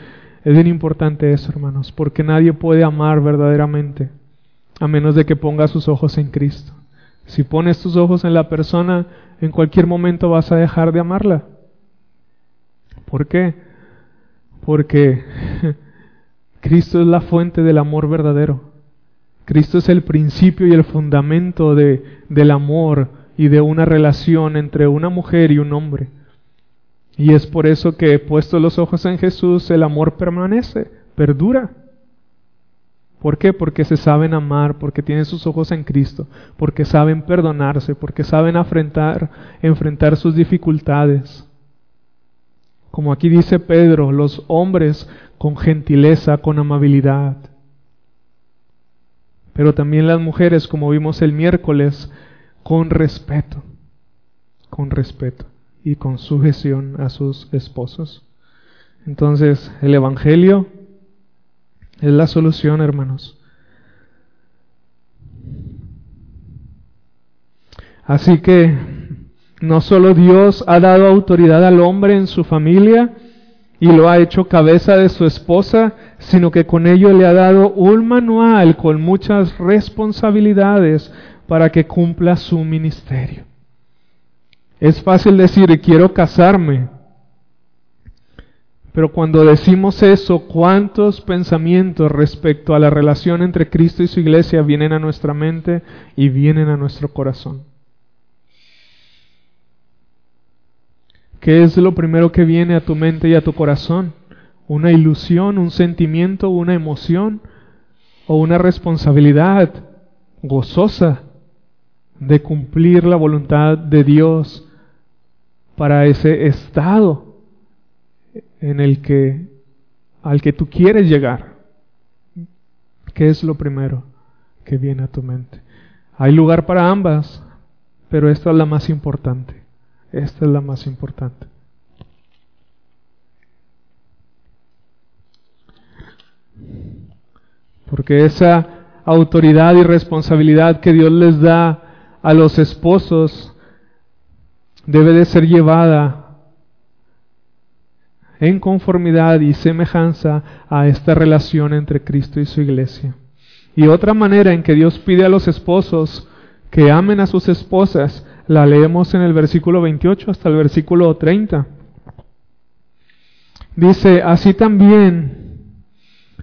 es bien importante eso, hermanos, porque nadie puede amar verdaderamente a menos de que ponga sus ojos en Cristo. Si pones tus ojos en la persona, en cualquier momento vas a dejar de amarla. ¿Por qué? Porque Cristo es la fuente del amor verdadero. Cristo es el principio y el fundamento de, del amor y de una relación entre una mujer y un hombre. Y es por eso que, puesto los ojos en Jesús, el amor permanece, perdura. ¿Por qué? Porque se saben amar, porque tienen sus ojos en Cristo, porque saben perdonarse, porque saben afrontar, enfrentar sus dificultades. Como aquí dice Pedro, los hombres con gentileza, con amabilidad. Pero también las mujeres, como vimos el miércoles, con respeto, con respeto y con sujeción a sus esposos. Entonces, el Evangelio es la solución, hermanos. Así que no solo Dios ha dado autoridad al hombre en su familia, y lo ha hecho cabeza de su esposa, sino que con ello le ha dado un manual con muchas responsabilidades para que cumpla su ministerio. Es fácil decir, quiero casarme, pero cuando decimos eso, ¿cuántos pensamientos respecto a la relación entre Cristo y su iglesia vienen a nuestra mente y vienen a nuestro corazón? ¿Qué es lo primero que viene a tu mente y a tu corazón? ¿Una ilusión, un sentimiento, una emoción o una responsabilidad gozosa de cumplir la voluntad de Dios para ese estado en el que al que tú quieres llegar? ¿Qué es lo primero que viene a tu mente? Hay lugar para ambas, pero esta es la más importante. Esta es la más importante. Porque esa autoridad y responsabilidad que Dios les da a los esposos debe de ser llevada en conformidad y semejanza a esta relación entre Cristo y su iglesia. Y otra manera en que Dios pide a los esposos que amen a sus esposas la leemos en el versículo 28 hasta el versículo 30. Dice, así también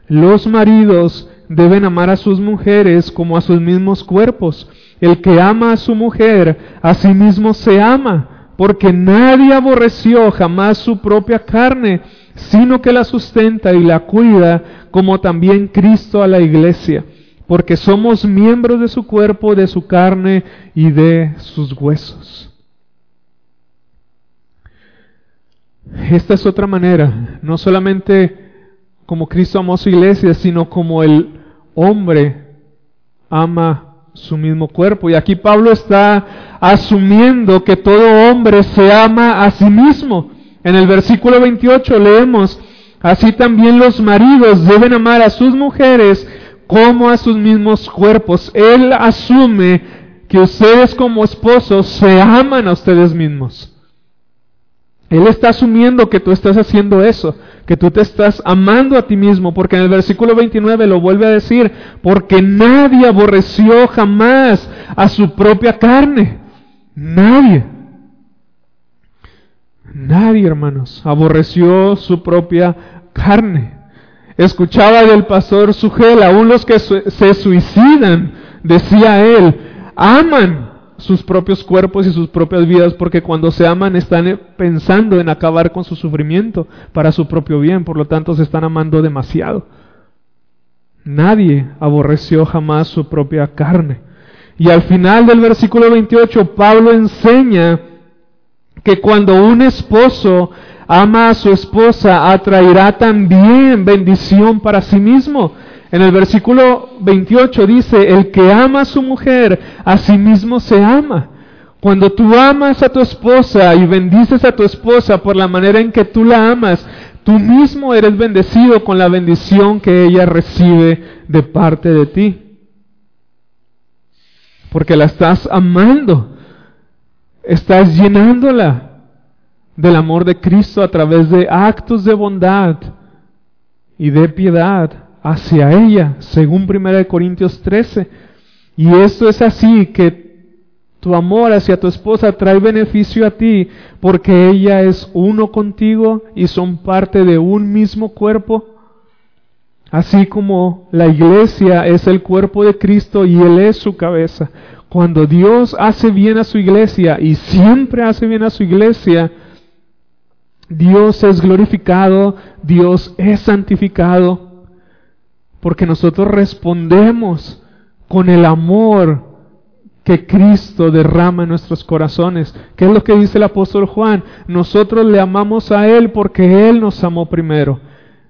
los maridos deben amar a sus mujeres como a sus mismos cuerpos. El que ama a su mujer, a sí mismo se ama, porque nadie aborreció jamás su propia carne, sino que la sustenta y la cuida, como también Cristo a la iglesia porque somos miembros de su cuerpo, de su carne y de sus huesos. Esta es otra manera, no solamente como Cristo amó su iglesia, sino como el hombre ama su mismo cuerpo. Y aquí Pablo está asumiendo que todo hombre se ama a sí mismo. En el versículo 28 leemos, así también los maridos deben amar a sus mujeres como a sus mismos cuerpos. Él asume que ustedes como esposos se aman a ustedes mismos. Él está asumiendo que tú estás haciendo eso, que tú te estás amando a ti mismo, porque en el versículo 29 lo vuelve a decir, porque nadie aborreció jamás a su propia carne. Nadie. Nadie, hermanos, aborreció su propia carne. Escuchaba del pastor Sugel, aún los que se suicidan, decía él, aman sus propios cuerpos y sus propias vidas porque cuando se aman están pensando en acabar con su sufrimiento para su propio bien, por lo tanto se están amando demasiado. Nadie aborreció jamás su propia carne. Y al final del versículo 28, Pablo enseña que cuando un esposo ama a su esposa, atraerá también bendición para sí mismo. En el versículo 28 dice, el que ama a su mujer, a sí mismo se ama. Cuando tú amas a tu esposa y bendices a tu esposa por la manera en que tú la amas, tú mismo eres bendecido con la bendición que ella recibe de parte de ti. Porque la estás amando, estás llenándola del amor de Cristo a través de actos de bondad y de piedad hacia ella, según 1 Corintios 13. Y esto es así que tu amor hacia tu esposa trae beneficio a ti porque ella es uno contigo y son parte de un mismo cuerpo. Así como la iglesia es el cuerpo de Cristo y Él es su cabeza. Cuando Dios hace bien a su iglesia y siempre hace bien a su iglesia, Dios es glorificado, Dios es santificado, porque nosotros respondemos con el amor que Cristo derrama en nuestros corazones. ¿Qué es lo que dice el apóstol Juan? Nosotros le amamos a Él porque Él nos amó primero.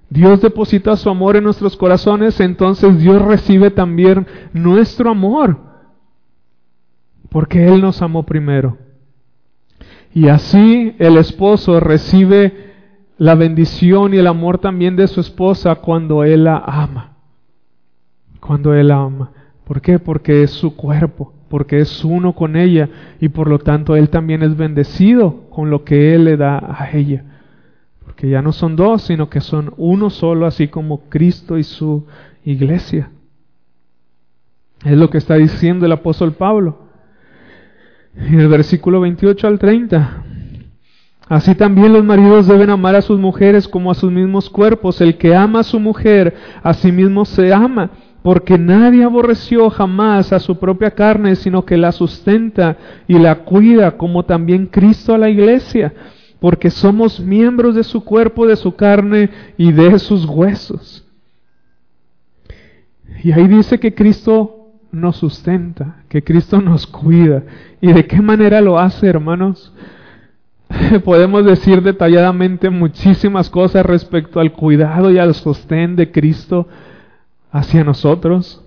Dios deposita su amor en nuestros corazones, entonces Dios recibe también nuestro amor, porque Él nos amó primero. Y así el esposo recibe la bendición y el amor también de su esposa cuando él la ama. Cuando él la ama. ¿Por qué? Porque es su cuerpo, porque es uno con ella y por lo tanto él también es bendecido con lo que él le da a ella. Porque ya no son dos, sino que son uno solo, así como Cristo y su iglesia. Es lo que está diciendo el apóstol Pablo. En el versículo 28 al 30. Así también los maridos deben amar a sus mujeres como a sus mismos cuerpos. El que ama a su mujer, a sí mismo se ama, porque nadie aborreció jamás a su propia carne, sino que la sustenta y la cuida, como también Cristo a la iglesia, porque somos miembros de su cuerpo, de su carne y de sus huesos. Y ahí dice que Cristo nos sustenta, que Cristo nos cuida. ¿Y de qué manera lo hace, hermanos? Podemos decir detalladamente muchísimas cosas respecto al cuidado y al sostén de Cristo hacia nosotros.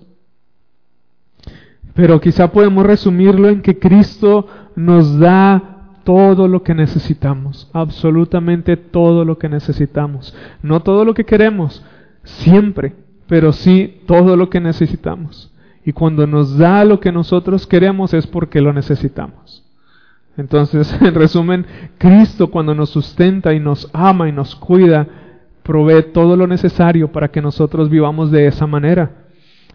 Pero quizá podemos resumirlo en que Cristo nos da todo lo que necesitamos, absolutamente todo lo que necesitamos. No todo lo que queremos, siempre, pero sí todo lo que necesitamos. Y cuando nos da lo que nosotros queremos es porque lo necesitamos. Entonces, en resumen, Cristo cuando nos sustenta y nos ama y nos cuida, provee todo lo necesario para que nosotros vivamos de esa manera.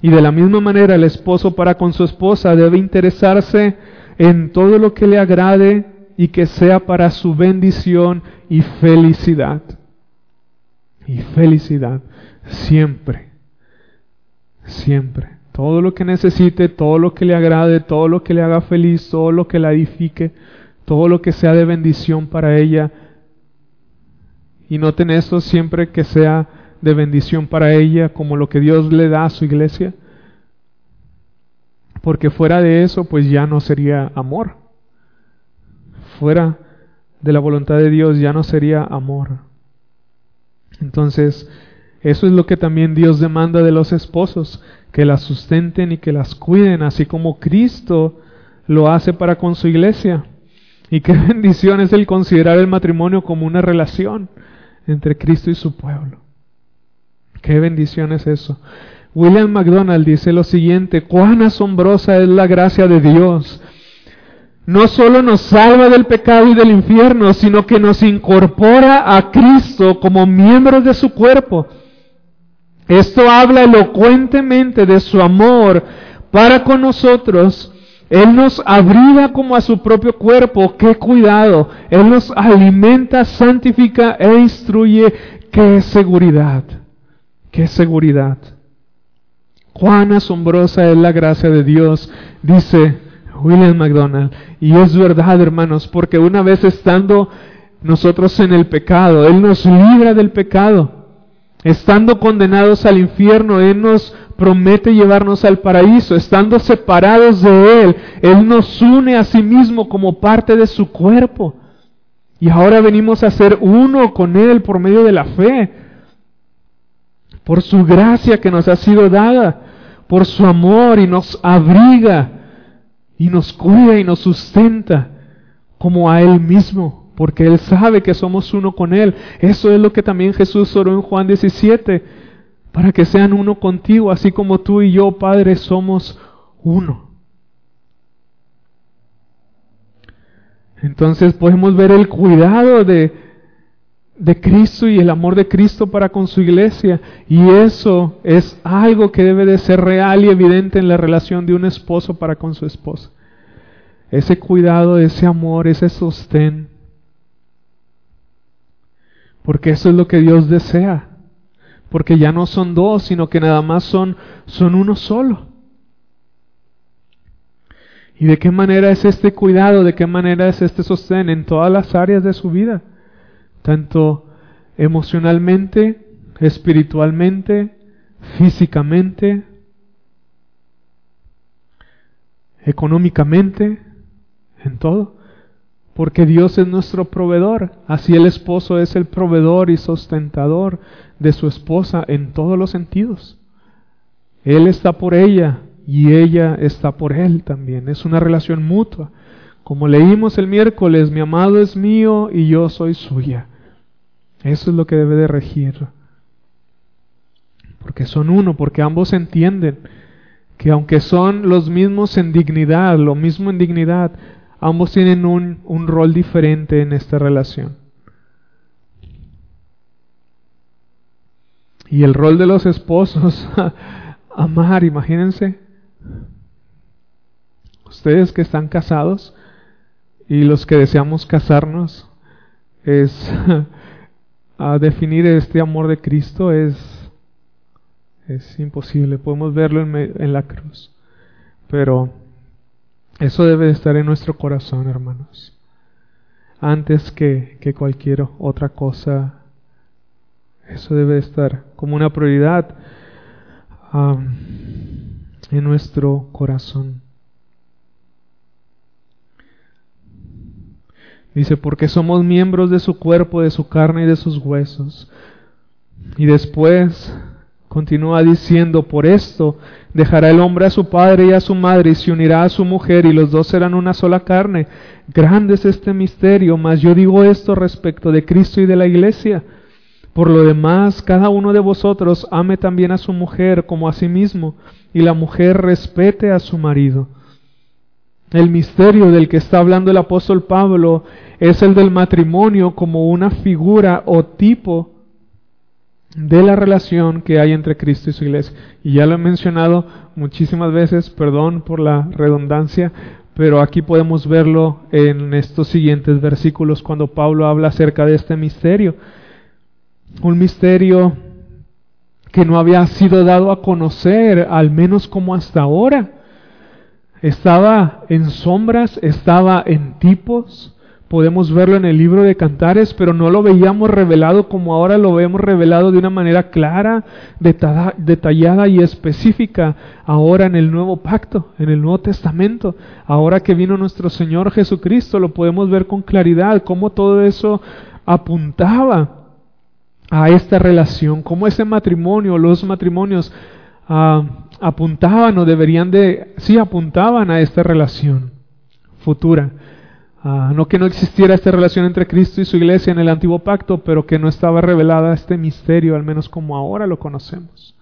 Y de la misma manera, el esposo para con su esposa debe interesarse en todo lo que le agrade y que sea para su bendición y felicidad. Y felicidad, siempre, siempre todo lo que necesite, todo lo que le agrade, todo lo que le haga feliz, todo lo que la edifique, todo lo que sea de bendición para ella. Y noten eso siempre que sea de bendición para ella, como lo que Dios le da a su iglesia. Porque fuera de eso, pues ya no sería amor. Fuera de la voluntad de Dios ya no sería amor. Entonces, eso es lo que también Dios demanda de los esposos, que las sustenten y que las cuiden, así como Cristo lo hace para con su iglesia. Y qué bendición es el considerar el matrimonio como una relación entre Cristo y su pueblo. Qué bendición es eso. William MacDonald dice lo siguiente, cuán asombrosa es la gracia de Dios. No solo nos salva del pecado y del infierno, sino que nos incorpora a Cristo como miembros de su cuerpo esto habla elocuentemente de su amor para con nosotros. Él nos abriga como a su propio cuerpo. ¡Qué cuidado! Él nos alimenta, santifica e instruye. ¡Qué seguridad! Qué seguridad. Cuán asombrosa es la gracia de Dios, dice William MacDonald. Y es verdad, hermanos, porque una vez estando nosotros en el pecado, Él nos libra del pecado. Estando condenados al infierno, Él nos promete llevarnos al paraíso. Estando separados de Él, Él nos une a sí mismo como parte de su cuerpo. Y ahora venimos a ser uno con Él por medio de la fe, por su gracia que nos ha sido dada, por su amor y nos abriga y nos cuida y nos sustenta como a Él mismo, porque Él sabe que somos uno con Él. Eso es lo que también Jesús oró en Juan 17, para que sean uno contigo, así como tú y yo, Padre, somos uno. Entonces podemos ver el cuidado de, de Cristo y el amor de Cristo para con su iglesia. Y eso es algo que debe de ser real y evidente en la relación de un esposo para con su esposa. Ese cuidado, ese amor, ese sostén. Porque eso es lo que Dios desea. Porque ya no son dos, sino que nada más son, son uno solo. ¿Y de qué manera es este cuidado? ¿De qué manera es este sostén en todas las áreas de su vida? Tanto emocionalmente, espiritualmente, físicamente, económicamente, en todo. Porque Dios es nuestro proveedor. Así el esposo es el proveedor y sustentador de su esposa en todos los sentidos. Él está por ella, y ella está por él también. Es una relación mutua. Como leímos el miércoles, mi amado es mío y yo soy suya. Eso es lo que debe de regir. Porque son uno, porque ambos entienden que aunque son los mismos en dignidad, lo mismo en dignidad, ambos tienen un, un rol diferente en esta relación. Y el rol de los esposos, amar, imagínense, Ustedes que están casados y los que deseamos casarnos, es a definir este amor de Cristo es, es imposible. Podemos verlo en, en la cruz. Pero eso debe estar en nuestro corazón, hermanos. Antes que, que cualquier otra cosa, eso debe estar como una prioridad en nuestro corazón. Dice, porque somos miembros de su cuerpo, de su carne y de sus huesos. Y después continúa diciendo, por esto dejará el hombre a su padre y a su madre y se unirá a su mujer y los dos serán una sola carne. Grande es este misterio, mas yo digo esto respecto de Cristo y de la iglesia. Por lo demás, cada uno de vosotros ame también a su mujer como a sí mismo y la mujer respete a su marido. El misterio del que está hablando el apóstol Pablo es el del matrimonio como una figura o tipo de la relación que hay entre Cristo y su iglesia. Y ya lo he mencionado muchísimas veces, perdón por la redundancia, pero aquí podemos verlo en estos siguientes versículos cuando Pablo habla acerca de este misterio. Un misterio que no había sido dado a conocer, al menos como hasta ahora. Estaba en sombras, estaba en tipos. Podemos verlo en el libro de Cantares, pero no lo veíamos revelado como ahora lo vemos revelado de una manera clara, detallada y específica ahora en el nuevo pacto, en el Nuevo Testamento. Ahora que vino nuestro Señor Jesucristo, lo podemos ver con claridad, cómo todo eso apuntaba a esta relación, como ese matrimonio, los matrimonios ah, apuntaban o deberían de, sí apuntaban a esta relación futura. Ah, no que no existiera esta relación entre Cristo y su iglesia en el antiguo pacto, pero que no estaba revelada este misterio, al menos como ahora lo conocemos.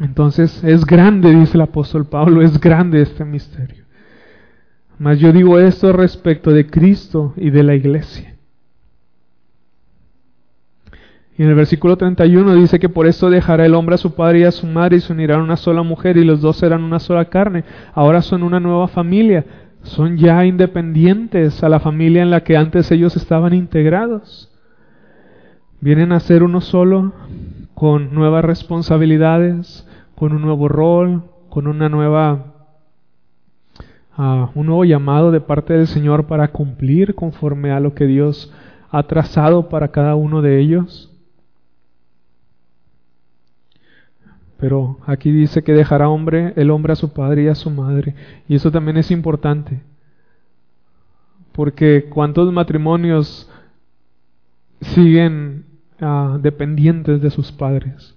Entonces es grande, dice el apóstol Pablo, es grande este misterio. Mas yo digo esto respecto de Cristo y de la iglesia. Y en el versículo 31 dice que por eso dejará el hombre a su padre y a su madre y se unirán a una sola mujer y los dos serán una sola carne. Ahora son una nueva familia, son ya independientes a la familia en la que antes ellos estaban integrados. Vienen a ser uno solo con nuevas responsabilidades, con un nuevo rol, con una nueva un nuevo llamado de parte del Señor para cumplir conforme a lo que Dios ha trazado para cada uno de ellos. Pero aquí dice que dejará hombre el hombre a su padre y a su madre. Y eso también es importante. Porque cuántos matrimonios siguen ah, dependientes de sus padres.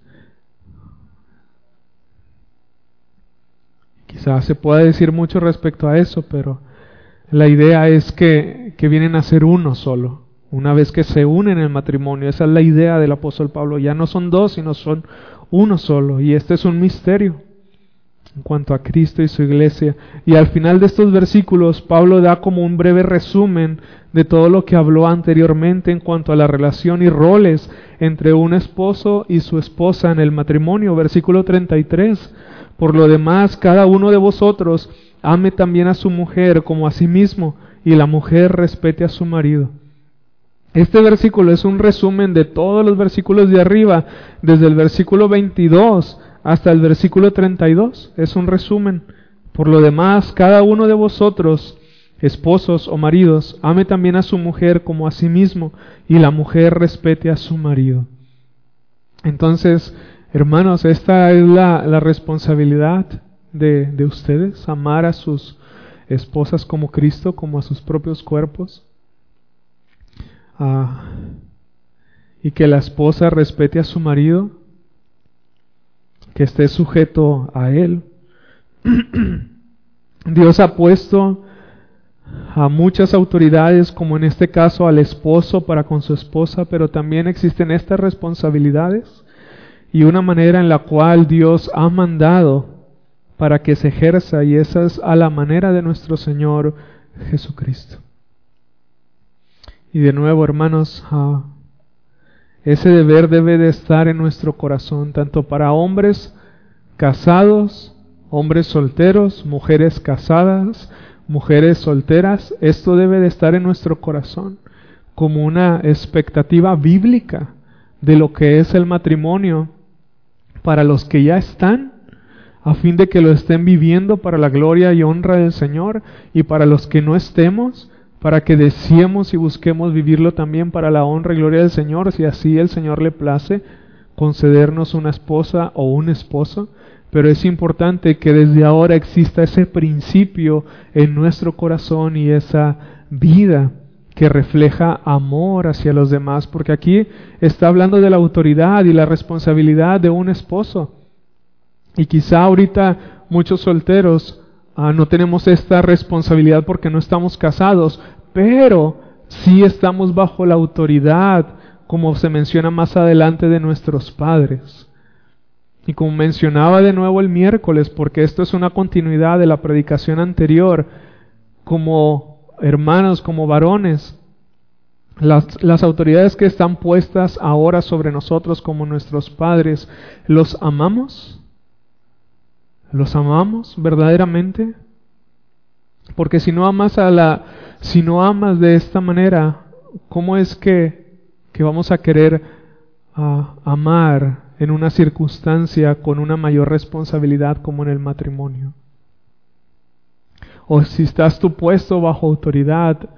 Quizás se pueda decir mucho respecto a eso, pero la idea es que, que vienen a ser uno solo. Una vez que se unen en el matrimonio, esa es la idea del apóstol Pablo. Ya no son dos, sino son uno solo. Y este es un misterio en cuanto a Cristo y su iglesia. Y al final de estos versículos, Pablo da como un breve resumen de todo lo que habló anteriormente en cuanto a la relación y roles entre un esposo y su esposa en el matrimonio. Versículo 33. Por lo demás, cada uno de vosotros ame también a su mujer como a sí mismo, y la mujer respete a su marido. Este versículo es un resumen de todos los versículos de arriba, desde el versículo 22 hasta el versículo 32. Es un resumen. Por lo demás, cada uno de vosotros, esposos o maridos, ame también a su mujer como a sí mismo, y la mujer respete a su marido. Entonces, Hermanos, esta es la, responsabilidad de, ustedes, amar a sus esposas como Cristo, como a sus propios cuerpos. Ah, y que la esposa respete a su marido, que esté sujeto a él. Dios ha puesto a muchas autoridades, como en este caso al esposo para con su esposa, pero también existen estas responsabilidades y una manera en la cual Dios ha mandado para que se ejerza y esa es a la manera de nuestro Señor Jesucristo. Y de nuevo, hermanos, ah, ese deber debe de estar en nuestro corazón, tanto para hombres casados, hombres solteros, mujeres casadas, mujeres solteras. Esto debe de estar en nuestro corazón como una expectativa bíblica de lo que es el matrimonio para los que ya están, a fin de que lo estén viviendo para la gloria y honra del Señor, y para los que no estemos, para que deseemos y busquemos vivirlo también para la honra y gloria del Señor, si así el Señor le place concedernos una esposa o un esposo. Pero es importante que desde ahora exista ese principio en nuestro corazón y esa vida que refleja amor hacia los demás, porque aquí está hablando de la autoridad y la responsabilidad de un esposo. Y quizá ahorita muchos solteros ah, no tenemos esta responsabilidad porque no estamos casados, pero sí estamos bajo la autoridad, como se menciona más adelante, de nuestros padres. Y como mencionaba de nuevo el miércoles, porque esto es una continuidad de la predicación anterior, como hermanos, como varones, las, las, autoridades que están puestas ahora sobre nosotros como nuestros padres, ¿los amamos? ¿Los amamos verdaderamente? Porque si no amas a la, si no amas de esta manera, ¿cómo es que, que vamos a querer amar en una circunstancia con una mayor responsabilidad como en el matrimonio? o si estás tú puesto bajo autoridad,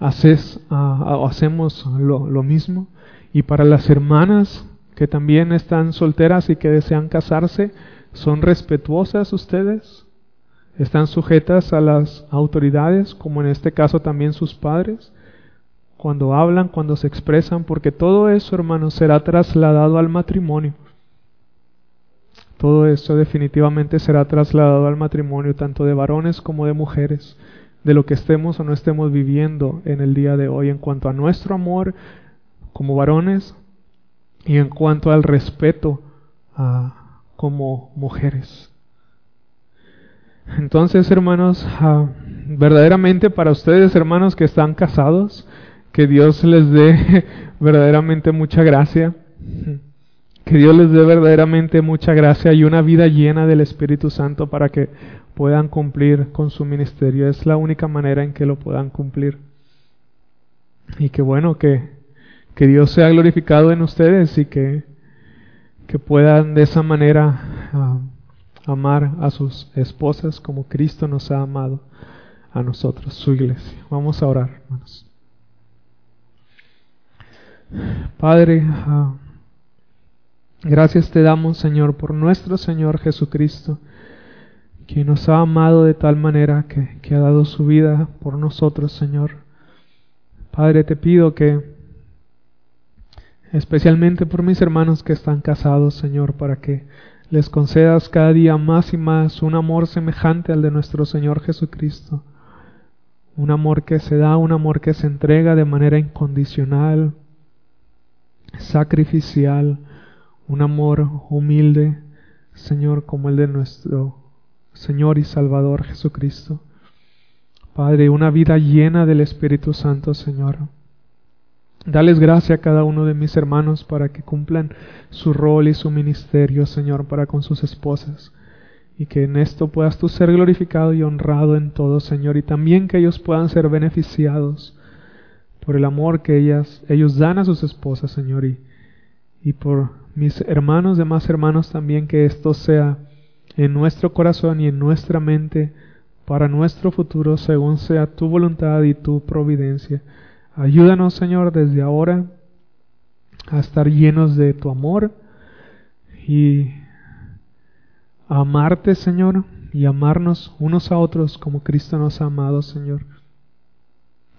haces, uh, hacemos lo, lo mismo. Y para las hermanas que también están solteras y que desean casarse, ¿son respetuosas ustedes? ¿Están sujetas a las autoridades, como en este caso también sus padres? Cuando hablan, cuando se expresan, porque todo eso, hermanos, será trasladado al matrimonio. Todo esto definitivamente será trasladado al matrimonio, tanto de varones como de mujeres, de lo que estemos o no estemos viviendo en el día de hoy en cuanto a nuestro amor como varones y en cuanto al respeto como mujeres. Entonces, hermanos, ah, verdaderamente para ustedes, hermanos que están casados, que Dios les dé verdaderamente mucha gracia. Que Dios les dé verdaderamente mucha gracia y una vida llena del Espíritu Santo para que puedan cumplir con su ministerio. Es la única manera en que lo puedan cumplir. Y que bueno, que, que Dios sea glorificado en ustedes y que, que puedan de esa manera ah, amar a sus esposas como Cristo nos ha amado a nosotros, su iglesia. Vamos a orar, hermanos. Padre, ah, gracias te damos, Señor, por nuestro Señor Jesucristo, que nos ha amado de tal manera que, que ha dado su vida por nosotros, Señor. Padre, te pido que, especialmente por mis hermanos que están casados, Señor, para que les concedas cada día más y más un amor semejante al de nuestro Señor Jesucristo. Un amor que se da, un amor que se entrega de manera incondicional, sacrificial, un amor humilde, Señor, como el de nuestro Señor y Salvador Jesucristo. Padre, una vida llena del Espíritu Santo, Señor. Dales gracia a cada uno de mis hermanos para que cumplan su rol y su ministerio, Señor, para con sus esposas. Y que en esto puedas tú ser glorificado y honrado en todo, Señor. Y también que ellos puedan ser beneficiados por el amor que ellas, ellos dan a sus esposas, Señor. Y, y por mis hermanos, demás hermanos también, que esto sea en nuestro corazón y en nuestra mente para nuestro futuro según sea tu voluntad y tu providencia. Ayúdanos, Señor, desde ahora a estar llenos de tu amor y a amarte, Señor, y amarnos unos a otros como Cristo nos ha amado, Señor.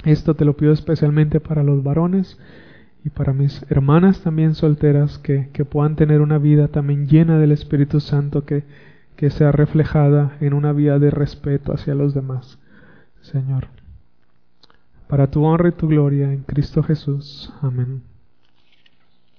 Esto te lo pido especialmente para los varones y para mis hermanas también solteras que, que puedan tener una vida también llena del Espíritu Santo que que sea reflejada en una vida de respeto hacia los demás, Señor. Para tu honra y tu gloria en Cristo Jesús. Amén.